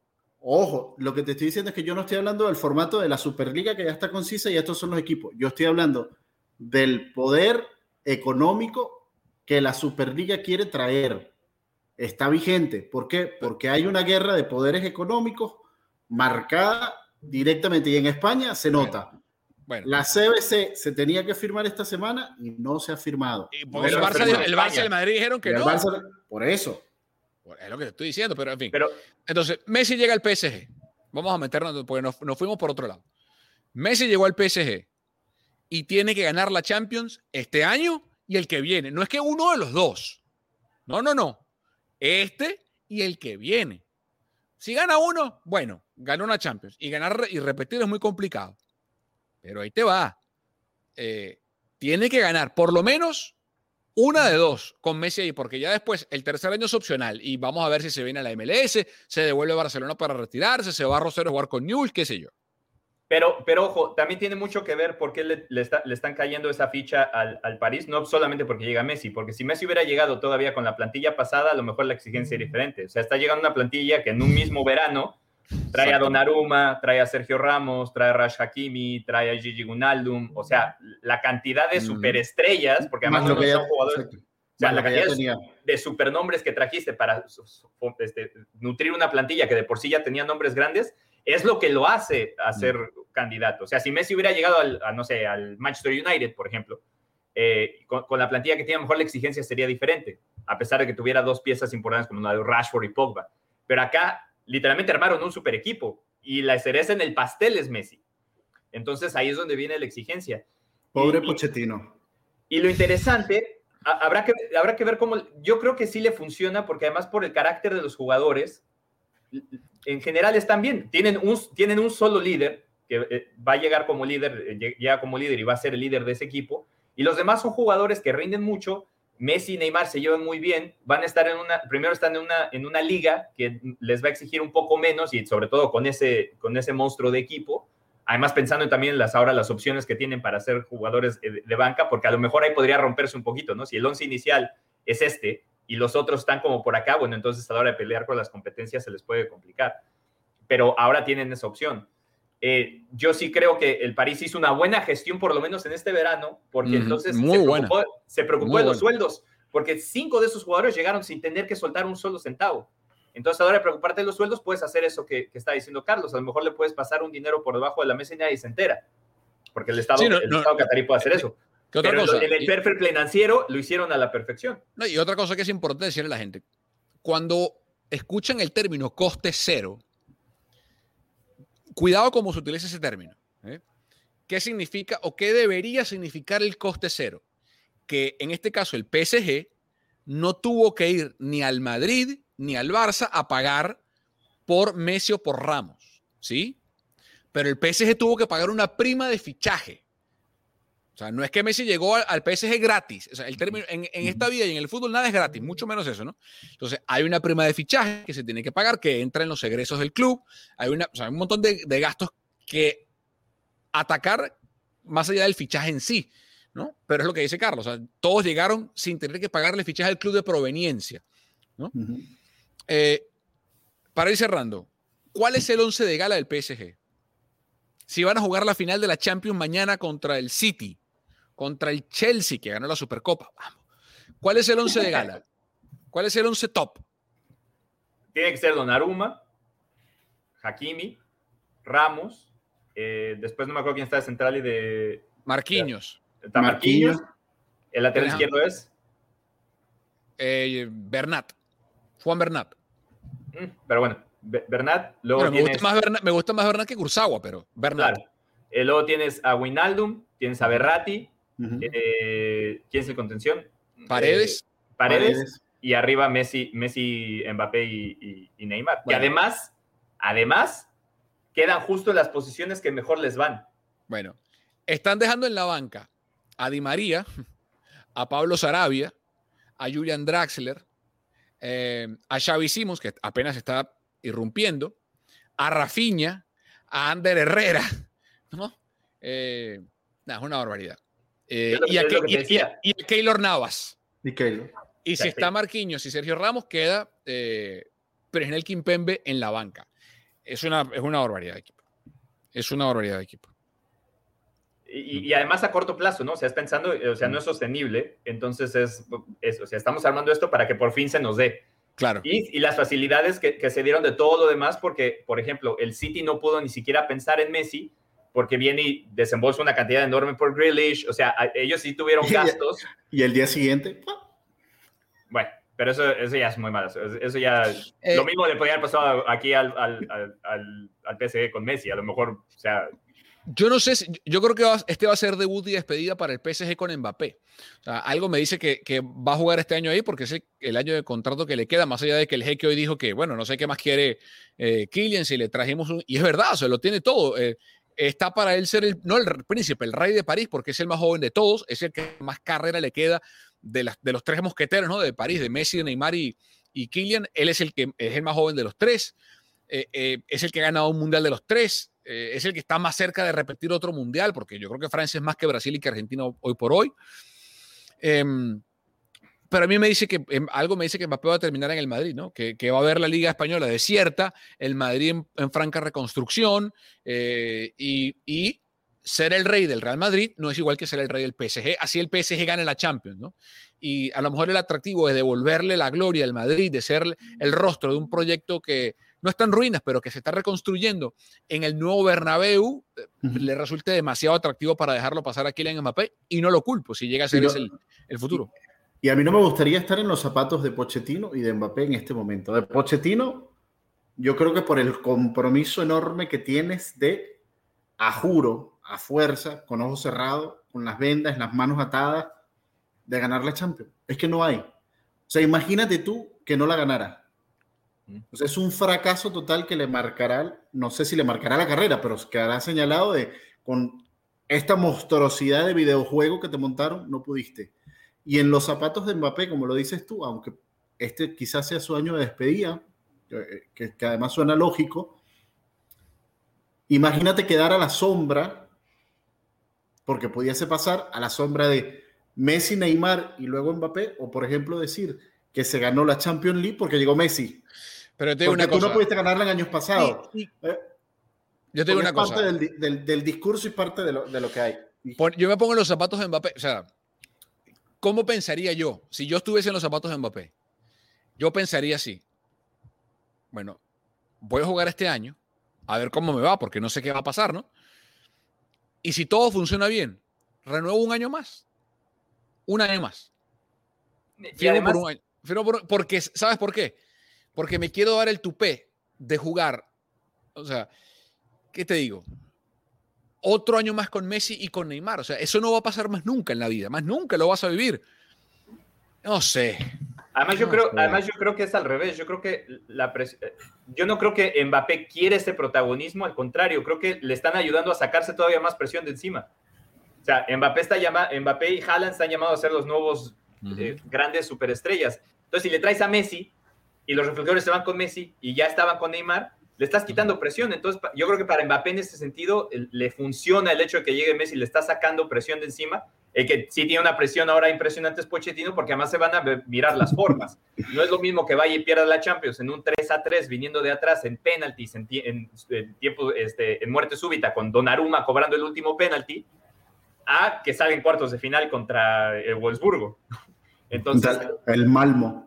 Ojo, lo que te estoy diciendo es que yo no estoy hablando del formato de la Superliga que ya está concisa y estos son los equipos. Yo estoy hablando del poder económico que la Superliga quiere traer. Está vigente. ¿Por qué? Porque hay una guerra de poderes económicos marcada directamente y en España se nota. Bueno. La CBC se tenía que firmar esta semana y no se ha firmado. el, Barça, el, Barça, y el Madrid dijeron que no. por eso. Es lo que te estoy diciendo, pero en fin. Pero, Entonces, Messi llega al PSG. Vamos a meternos porque nos, nos fuimos por otro lado. Messi llegó al PSG y tiene que ganar la Champions este año y el que viene. No es que uno de los dos. No, no, no. Este y el que viene. Si gana uno, bueno, ganó una Champions. Y ganar y repetir es muy complicado. Pero ahí te va. Eh, tiene que ganar por lo menos una de dos con Messi ahí, porque ya después el tercer año es opcional y vamos a ver si se viene a la MLS, se devuelve a Barcelona para retirarse, se va a Rosario a jugar con Newell, qué sé yo. Pero, pero ojo, también tiene mucho que ver por qué le, le, están cayendo esa ficha al, al, París, no solamente porque llega Messi, porque si Messi hubiera llegado todavía con la plantilla pasada, a lo mejor la exigencia es diferente. O sea, está llegando una plantilla que en un mismo verano Trae a Donnarumma, trae a Sergio Ramos, trae a Rash Hakimi, trae a Gigi Gunaldum. O sea, la cantidad de superestrellas, porque además no son jugadores. O sea, la cantidad de supernombres que trajiste para este, nutrir una plantilla que de por sí ya tenía nombres grandes, es lo que lo hace a ser candidato. O sea, si Messi hubiera llegado al, a, no sé, al Manchester United, por ejemplo, eh, con, con, la plantilla que tiene, mejor la exigencia sería diferente, a pesar de que tuviera dos piezas importantes como la de Rashford y Pogba. Pero acá literalmente armaron un super equipo y la cereza en el pastel es Messi. Entonces ahí es donde viene la exigencia. Pobre Pochettino. Y, lo interesante, habrá que, habrá que ver cómo, yo creo que sí le funciona porque además por el carácter de los jugadores, en general están bien, tienen un, tienen un solo líder que eh, va a llegar como líder, eh, llega como líder y va a ser el líder de ese equipo, y los demás son jugadores que rinden mucho Messi y Neymar se llevan muy bien, van a estar en una, primero están en una, en una liga que les va a exigir un poco menos y sobre todo con ese, con ese monstruo de equipo, además pensando también en las ahora las opciones que tienen para ser jugadores de, banca, porque a lo mejor ahí podría romperse un poquito, ¿no? Si el once inicial es este y los otros están como por acá, bueno, entonces a la hora de pelear con las competencias se les puede complicar, pero ahora tienen esa opción. Eh, yo sí creo que el París hizo una buena gestión, por lo menos en este verano, porque entonces Muy se, buena. preocupó, se preocupó Muy de los buena. sueldos, porque cinco de esos jugadores llegaron sin tener que soltar un solo centavo. Entonces, ahora de preocuparte de los sueldos, puedes hacer eso que, que está diciendo Carlos. A lo mejor le puedes pasar un dinero por debajo de la mesa y nadie se entera, porque el Estado, Sí, no, el no, Estado catarí puede hacer eso. ¿Qué otra Pero cosa? en el perfil financiero lo hicieron a la perfección. No, y otra cosa que es importante decirle a la gente, cuando escuchan el término coste cero, cuidado cómo se utiliza ese término. ¿eh? ¿Qué significa o qué debería significar el coste cero? Que en este caso el PSG no tuvo que ir ni al Madrid ni al Barça a pagar por Messi o por Ramos, ¿sí? Pero el PSG tuvo que pagar una prima de fichaje. O sea, no es que Messi llegó al, al PSG gratis. O sea, el término, en, en esta vida y en el fútbol nada es gratis, mucho menos eso, ¿no? Entonces, hay una prima de fichaje que se tiene que pagar, que entra en los egresos del club. Hay, una, o sea, hay un montón de, de gastos que atacar más allá del fichaje en sí, ¿no? Pero es lo que dice Carlos. O sea, todos llegaron sin tener que pagarle fichaje al club de proveniencia. Ujú. Eh, para ir cerrando, ¿cuál es el 11 de gala del PSG? Si van a jugar la final de la Champions mañana contra el City, contra el Chelsea, que ganó la Supercopa, vamos. ¿Cuál es el 11 de gala? <laughs> ¿Cuál es el 11 top? Tiene que ser Donnarumma, Hakimi, Ramos, eh, después no me acuerdo quién está de central y de Marquinhos, está Marquinhos. Marquinhos. El lateral izquierdo es, eh, Bernat, Juan Bernat. mm, pero bueno, Be- Bernat. Luego Bueno, me, tienes, gusta más Bernat me gusta más Bernat que Kurzawa, pero Bernat. claro, eh, luego tienes a Wijnaldum, tienes a Eh, ¿quién es el contención? Paredes. Eh, Paredes, Paredes. y arriba Messi, Messi, Mbappé y, y- y Neymar. Y Bueno. además, además, quedan justo en las posiciones que mejor les van. Bueno, están dejando en la banca a Di María, a Pablo Sarabia, a Julian Draxler, eh, a Xavi Simons, que apenas está irrumpiendo, a Rafinha, a Ander Herrera, ¿no? Eh, es una barbaridad. Eh, y, a, Ke- y- a Keylor Navas. Y Keylor. Y si está. Marquinhos y Sergio Ramos, queda eh, Presnel Kimpembe en la banca. Es una, es una barbaridad de equipo. Es una barbaridad de equipo. Y, y además a corto plazo, ¿no? O sea, es pensando, o sea, no es sostenible. Entonces es, es- o sea, estamos armando esto para que por fin se nos dé. Claro. Y, y las facilidades que, que se dieron de todo lo demás, porque, por ejemplo, el City no pudo ni siquiera pensar en Messi, porque viene y desembolsa una cantidad enorme por Grealish. O sea, a- ellos sí tuvieron <laughs> gastos. Y el día siguiente. Bueno, pero eso, eso ya es muy malo. Eso, ya. Eh, lo mismo le podría haber pasado aquí al, al, al, al, al PSG con Messi. A lo mejor, o sea, Yo no sé, si- yo creo que va- este va a ser debut y despedida para el PSG con Mbappé. O sea, algo me dice que, que va a jugar este año ahí porque es el, el año de contrato que le queda, más allá de que el jeque hoy dijo que, bueno, no sé qué más quiere eh, Kylian si le trajimos un... Y es verdad, o sea, lo tiene todo. eh, está para él ser el, no el príncipe, el rey de París, porque es el más joven de todos, es el que más carrera le queda de, las, de los tres mosqueteros, ¿no? De París, de Messi, de Neymar y, y Kylian. Él es el que es el más joven de los tres, eh, eh, es el que ha ganado un mundial de los tres, eh, es el que está más cerca de repetir otro mundial, porque yo creo que Francia es más que Brasil y que Argentina hoy por hoy. Pero a mí me dice que em, algo me dice que Mbappé va a terminar en el Madrid, ¿no? Que, que va a haber la Liga Española desierta, el Madrid en, en franca reconstrucción eh, y, y ser el rey del Real Madrid no es igual que ser el rey del PSG. Así el PSG gane la Champions, ¿no? Y a lo mejor el atractivo es devolverle la gloria al Madrid, de ser el rostro de un proyecto que no está en ruinas, pero que se está reconstruyendo en el nuevo Bernabéu, eh, le resulte demasiado atractivo para dejarlo pasar a Kylian Mbappé y no lo culpo si llega a ser Y no- ese el, el futuro. Y a mí no me gustaría estar en los zapatos de Pochettino y de Mbappé en este momento. De Pochettino, yo creo que por el compromiso enorme que tienes de, a juro, a fuerza, con ojos cerrados, con las vendas, las manos atadas, de ganar la Champions. Es que no hay. O sea, imagínate tú que no la ganara. O sea, es un fracaso total que le marcará, no sé si le marcará la carrera, pero quedará señalado de con esta monstruosidad de videojuego que te montaron, no pudiste. Y en los zapatos de Mbappé, como lo dices tú, aunque este quizás sea su año de despedida, eh, que, que además suena lógico, imagínate quedar a la sombra, porque pudiese pasar a la sombra de Messi, Neymar y luego Mbappé, o por ejemplo decir que se ganó la Champions League porque llegó Messi. Pero te digo Porque una tú cosa. no pudiste ganarla en años pasados. Eh, Yo te digo una cosa. parte del, del, discurso y parte de lo, de lo que hay. Yo me pongo en los zapatos de Mbappé. O sea, ¿cómo pensaría yo? Si yo estuviese en los zapatos de Mbappé, yo pensaría así. Bueno, voy a jugar este año, a ver cómo me va, porque no sé qué va a pasar, ¿no? Y si todo funciona bien, renuevo un año más. Un año más. Firmo por un año. porque, ¿sabes por qué? Porque me quiero dar el tupé de jugar. O sea, ¿qué te digo? Otro año más con Messi y con Neymar. O sea, eso no va a pasar más nunca en la vida. Más nunca lo vas a vivir. No sé. Además, yo, creo, además yo creo que es al revés. Yo creo que la yo no creo que Mbappé quiere ese protagonismo. Al contrario, creo que le están ayudando a sacarse todavía más presión de encima. O sea, Mbappé, está llama, Mbappé y Haaland están llamados a ser los nuevos eh, grandes superestrellas. Entonces, si le traes a Messi y los reflectores se van con Messi y ya estaban con Neymar, le estás quitando presión. Entonces, yo creo que para Mbappé en ese sentido le funciona el hecho de que llegue Messi, le está sacando presión de encima. El que sí tiene una presión ahora impresionante es Pochettino, porque además se van a mirar las formas. No es lo mismo que vaya y pierda la Champions en un 3 a 3 viniendo de atrás en penaltis, en, tiempo, este, en muerte súbita, con Donnarumma cobrando el último penalti, a que salga en cuartos de final contra el Wolfsburgo. Entonces, el Malmo.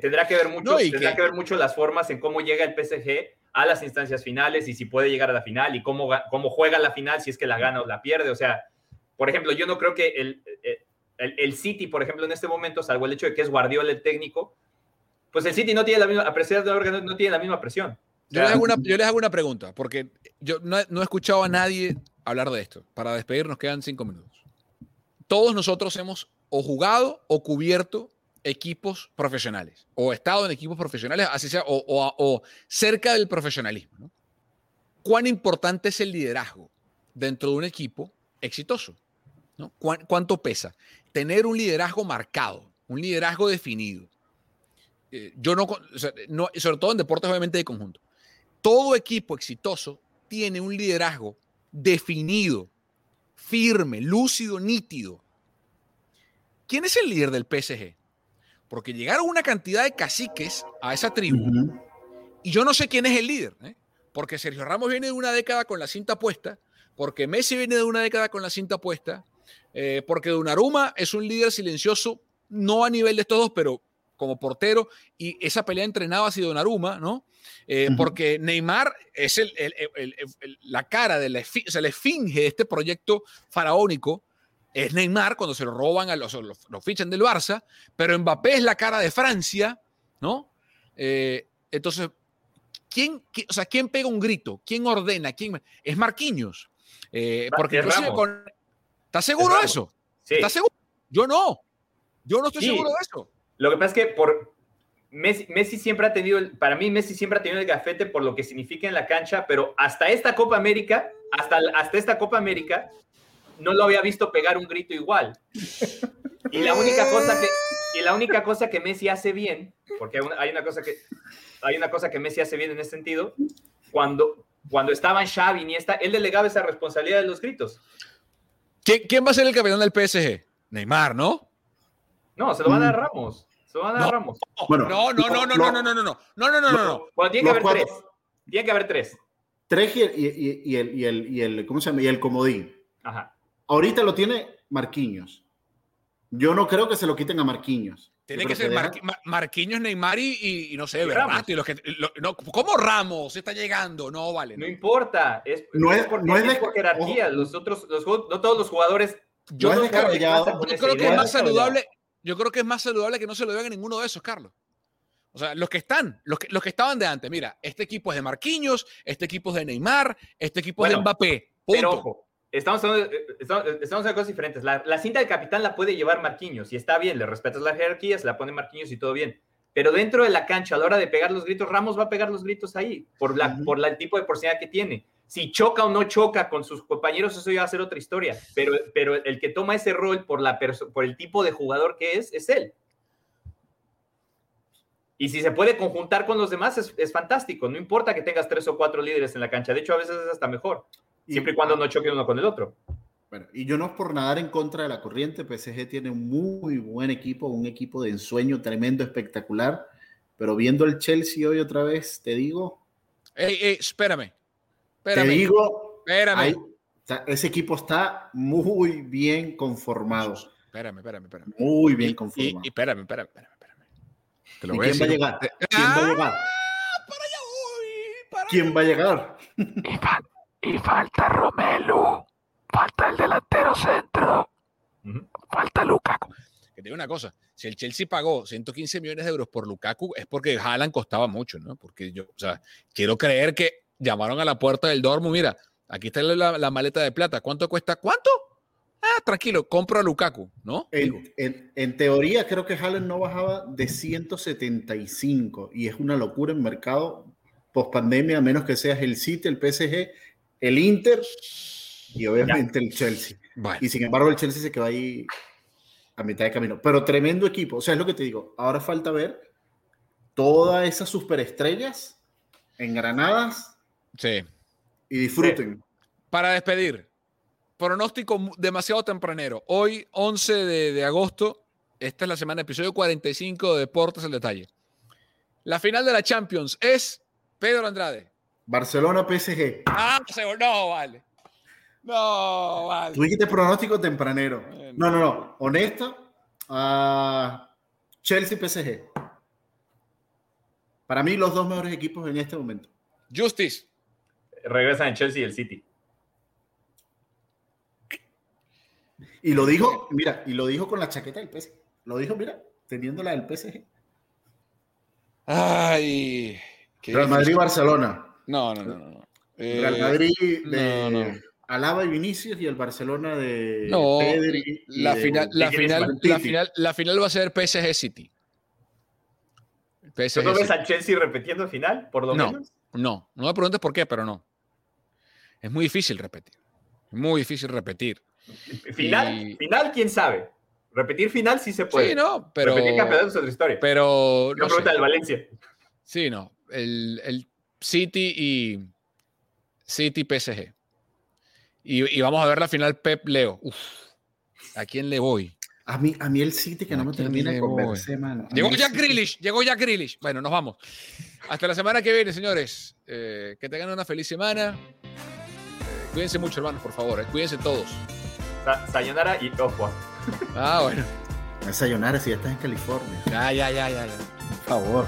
Tendrá que ver mucho, tendrá que... ver mucho las formas en cómo llega el PSG a las instancias finales y si puede llegar a la final y cómo, cómo juega la final, si es que la gana o la pierde. O sea, por ejemplo, yo no creo que el, el, el City, por ejemplo, en este momento, salvo el hecho de que es Guardiola el técnico, pues el City no tiene la misma, a pesar de órgano, no tiene la misma presión. Yo les, hago una, yo les hago una pregunta, porque yo no, no he escuchado a nadie hablar de esto. Para despedirnos quedan cinco minutos. Todos nosotros hemos o jugado o cubierto equipos profesionales, o estado en equipos profesionales, así sea, o, cerca del profesionalismo. ¿Cuán importante es el liderazgo dentro de un equipo exitoso? ¿Cuánto pesa? Tener un liderazgo marcado, un liderazgo definido. Eh, yo no, no, sobre todo en deportes obviamente de conjunto. Todo equipo exitoso tiene un liderazgo definido, firme, lúcido, nítido. ¿Quién es el líder del PSG? Porque llegaron una cantidad de caciques a esa tribu y yo no sé quién es el líder, ¿eh? porque Sergio Ramos viene de una década con la cinta puesta, porque Messi viene de una década con la cinta puesta, eh, porque Donnarumma es un líder silencioso, no a nivel de todos, pero como portero, y esa pelea entrenaba así Donnarumma, ¿no? Eh, porque Neymar es el, la cara de la, se le finge este proyecto faraónico. Es Neymar cuando se lo roban, a los, los, fichan del Barça, pero Mbappé es la cara de Francia, ¿no? Eh, entonces, ¿quién, o sea, ¿quién pega un grito? ¿Quién ordena? ¿Quién? Es Marquinhos. Eh, porque con, ¿Estás seguro de eso? ¿Estás seguro? Yo no. Yo no estoy seguro de eso. Lo que pasa es que por, Messi, siempre ha tenido, para mí Messi siempre ha tenido el gafete por lo que significa en la cancha, pero hasta esta Copa América, hasta, hasta esta Copa América, no lo había visto pegar un grito igual. Y la única cosa que, y la única cosa que Messi hace bien, porque hay una cosa que, hay una cosa que Messi hace bien en ese sentido, cuando, cuando estaban Xavi y esta, él delegaba esa responsabilidad de los gritos. ¿Quién, ¿Quién va a ser el campeón del PSG? Neymar, ¿no? No, se lo van a dar Ramos. Se van a dar Ramos. Bueno, no, no, no, no, no, no, no, no, no, no, no, no, no. Bueno, tiene que haber tres. Tiene que haber tres. Tres y, y, y, el, y, el, y el, ¿cómo se llama? Y el comodín. Ajá. Ahorita lo tiene Marquinhos. Yo no creo que se lo quiten a Marquinhos. Tiene que ser Marquinhos, Neymar y, no sé, ¿verdad? Los que, no, ¿Cómo Ramos está llegando? No, vale. No, importa. Es, no es, por, no es, por jerarquía. Los otros, los, no todos los jugadores. Yo, no creo, yo creo que es más saludable yo creo que es más saludable que no se lo digan a ninguno de esos, Carlos. O sea, los que están, los que, los que estaban de antes, mira, este equipo es de Marquinhos, este equipo es de Neymar, este equipo es de Mbappé. Pero ojo, estamos hablando, estamos, cosas diferentes. La, cinta de capitán la puede llevar Marquinhos y está bien, le respetas la jerarquía, se la pone Marquinhos y todo bien. Pero dentro de la cancha, a la hora de pegar los gritos, Ramos va a pegar los gritos ahí, por, la, por el tipo de porcentaje que tiene. Si choca o no choca con sus compañeros, eso ya va a ser otra historia. Pero, pero el que toma ese rol por, la por el tipo de jugador que es, es él. Y si se puede conjuntar con los demás, es, fantástico. No importa que tengas tres o cuatro líderes en la cancha. De hecho, a veces es hasta mejor. Siempre y cuando no choque uno con el otro. Bueno, y yo no es por nadar en contra de la corriente. PSG tiene un muy buen equipo, un equipo de ensueño tremendo, espectacular. Pero viendo el Chelsea hoy otra vez, te digo. Ey, ey, espérame. Te digo, espérame. hay- ese equipo está muy bien conformado. Espérame, espérame, espérame. Muy bien conformado. y espérame, espérame, espérame. espérame. Te lo ¿Y voy a quién va a llegar? Eh, ¿Quién va a ¡Ah! llegar? Para allá voy, para ¿Quién va a llegar? Y, fal- y falta Romelu. Falta el delantero centro. Falta Lukaku. Que te digo una cosa, si el Chelsea pagó 115 millones de euros por Lukaku es porque Haaland costaba mucho, ¿no? Porque yo, o sea, quiero creer que llamaron a la puerta del Dortmund, mira, aquí está la, la maleta de plata, ¿cuánto cuesta? ¿Cuánto? Ah, tranquilo, compro a Lukaku, ¿no? En- en teoría, creo que Haaland no bajaba de 175 y es una locura en mercado post pandemia, a menos que seas el City, el PSG, el Inter y obviamente el Chelsea. bueno, Y sin embargo, el Chelsea se quedó ahí a mitad de camino. Pero tremendo equipo. O sea, es lo que te digo. Ahora falta ver todas esas superestrellas engranadas sí. y disfruten. Para despedir, pronóstico demasiado tempranero. Hoy, 11 de, de agosto, esta es la semana, episodio 45 de Deportes al Detalle. La final de la Champions es Pedro Andrade. Barcelona, PSG. Ah, no, vale. No, vale. Tú dijiste pronóstico tempranero. No, no, no. Honesto. ah, Chelsea, PSG. Para mí, los dos mejores equipos en este momento. Justice. Regresan en Chelsea y el City. Y lo dijo, mira, y lo dijo con la chaqueta del PSG. Lo dijo, mira, teniendo la del PSG. Ay. Real. Madrid-Barcelona. No, no, no, no. Eh, Real Madrid de no, no. Alaba y Vinicius y el Barcelona de No, Pedri la de- final, la final, la final, la final va a ser PSG City. PSG ¿Tú no ves a Chelsea repitiendo final, por lo No. menos? No, no me preguntes por qué, pero no. Es muy difícil repetir. Muy difícil repetir. Final, Y- final, quién sabe. Repetir final sí se puede. Sí, no, pero. Repetir campeonato es otra historia. Pero. Yo No pregunta del Valencia. Sí, no. El, el City y. City PSG. Y, y vamos a ver la final Pep Leo. Uf. ¿A quién le voy? A mí, a mí el City que no ¿A me termina de convencer, mano. A Llegó Jack Grealish, llegó Jack Grealish. Bueno, nos vamos. Hasta la semana que viene, señores. Eh, que tengan una feliz semana. Eh, cuídense mucho, hermanos, por favor. eh. Cuídense todos. Sa- Sayonara y ojo. Ah, bueno. Sayonara si ya estás en California. Ya, ya, ya, ya, ya. Por favor.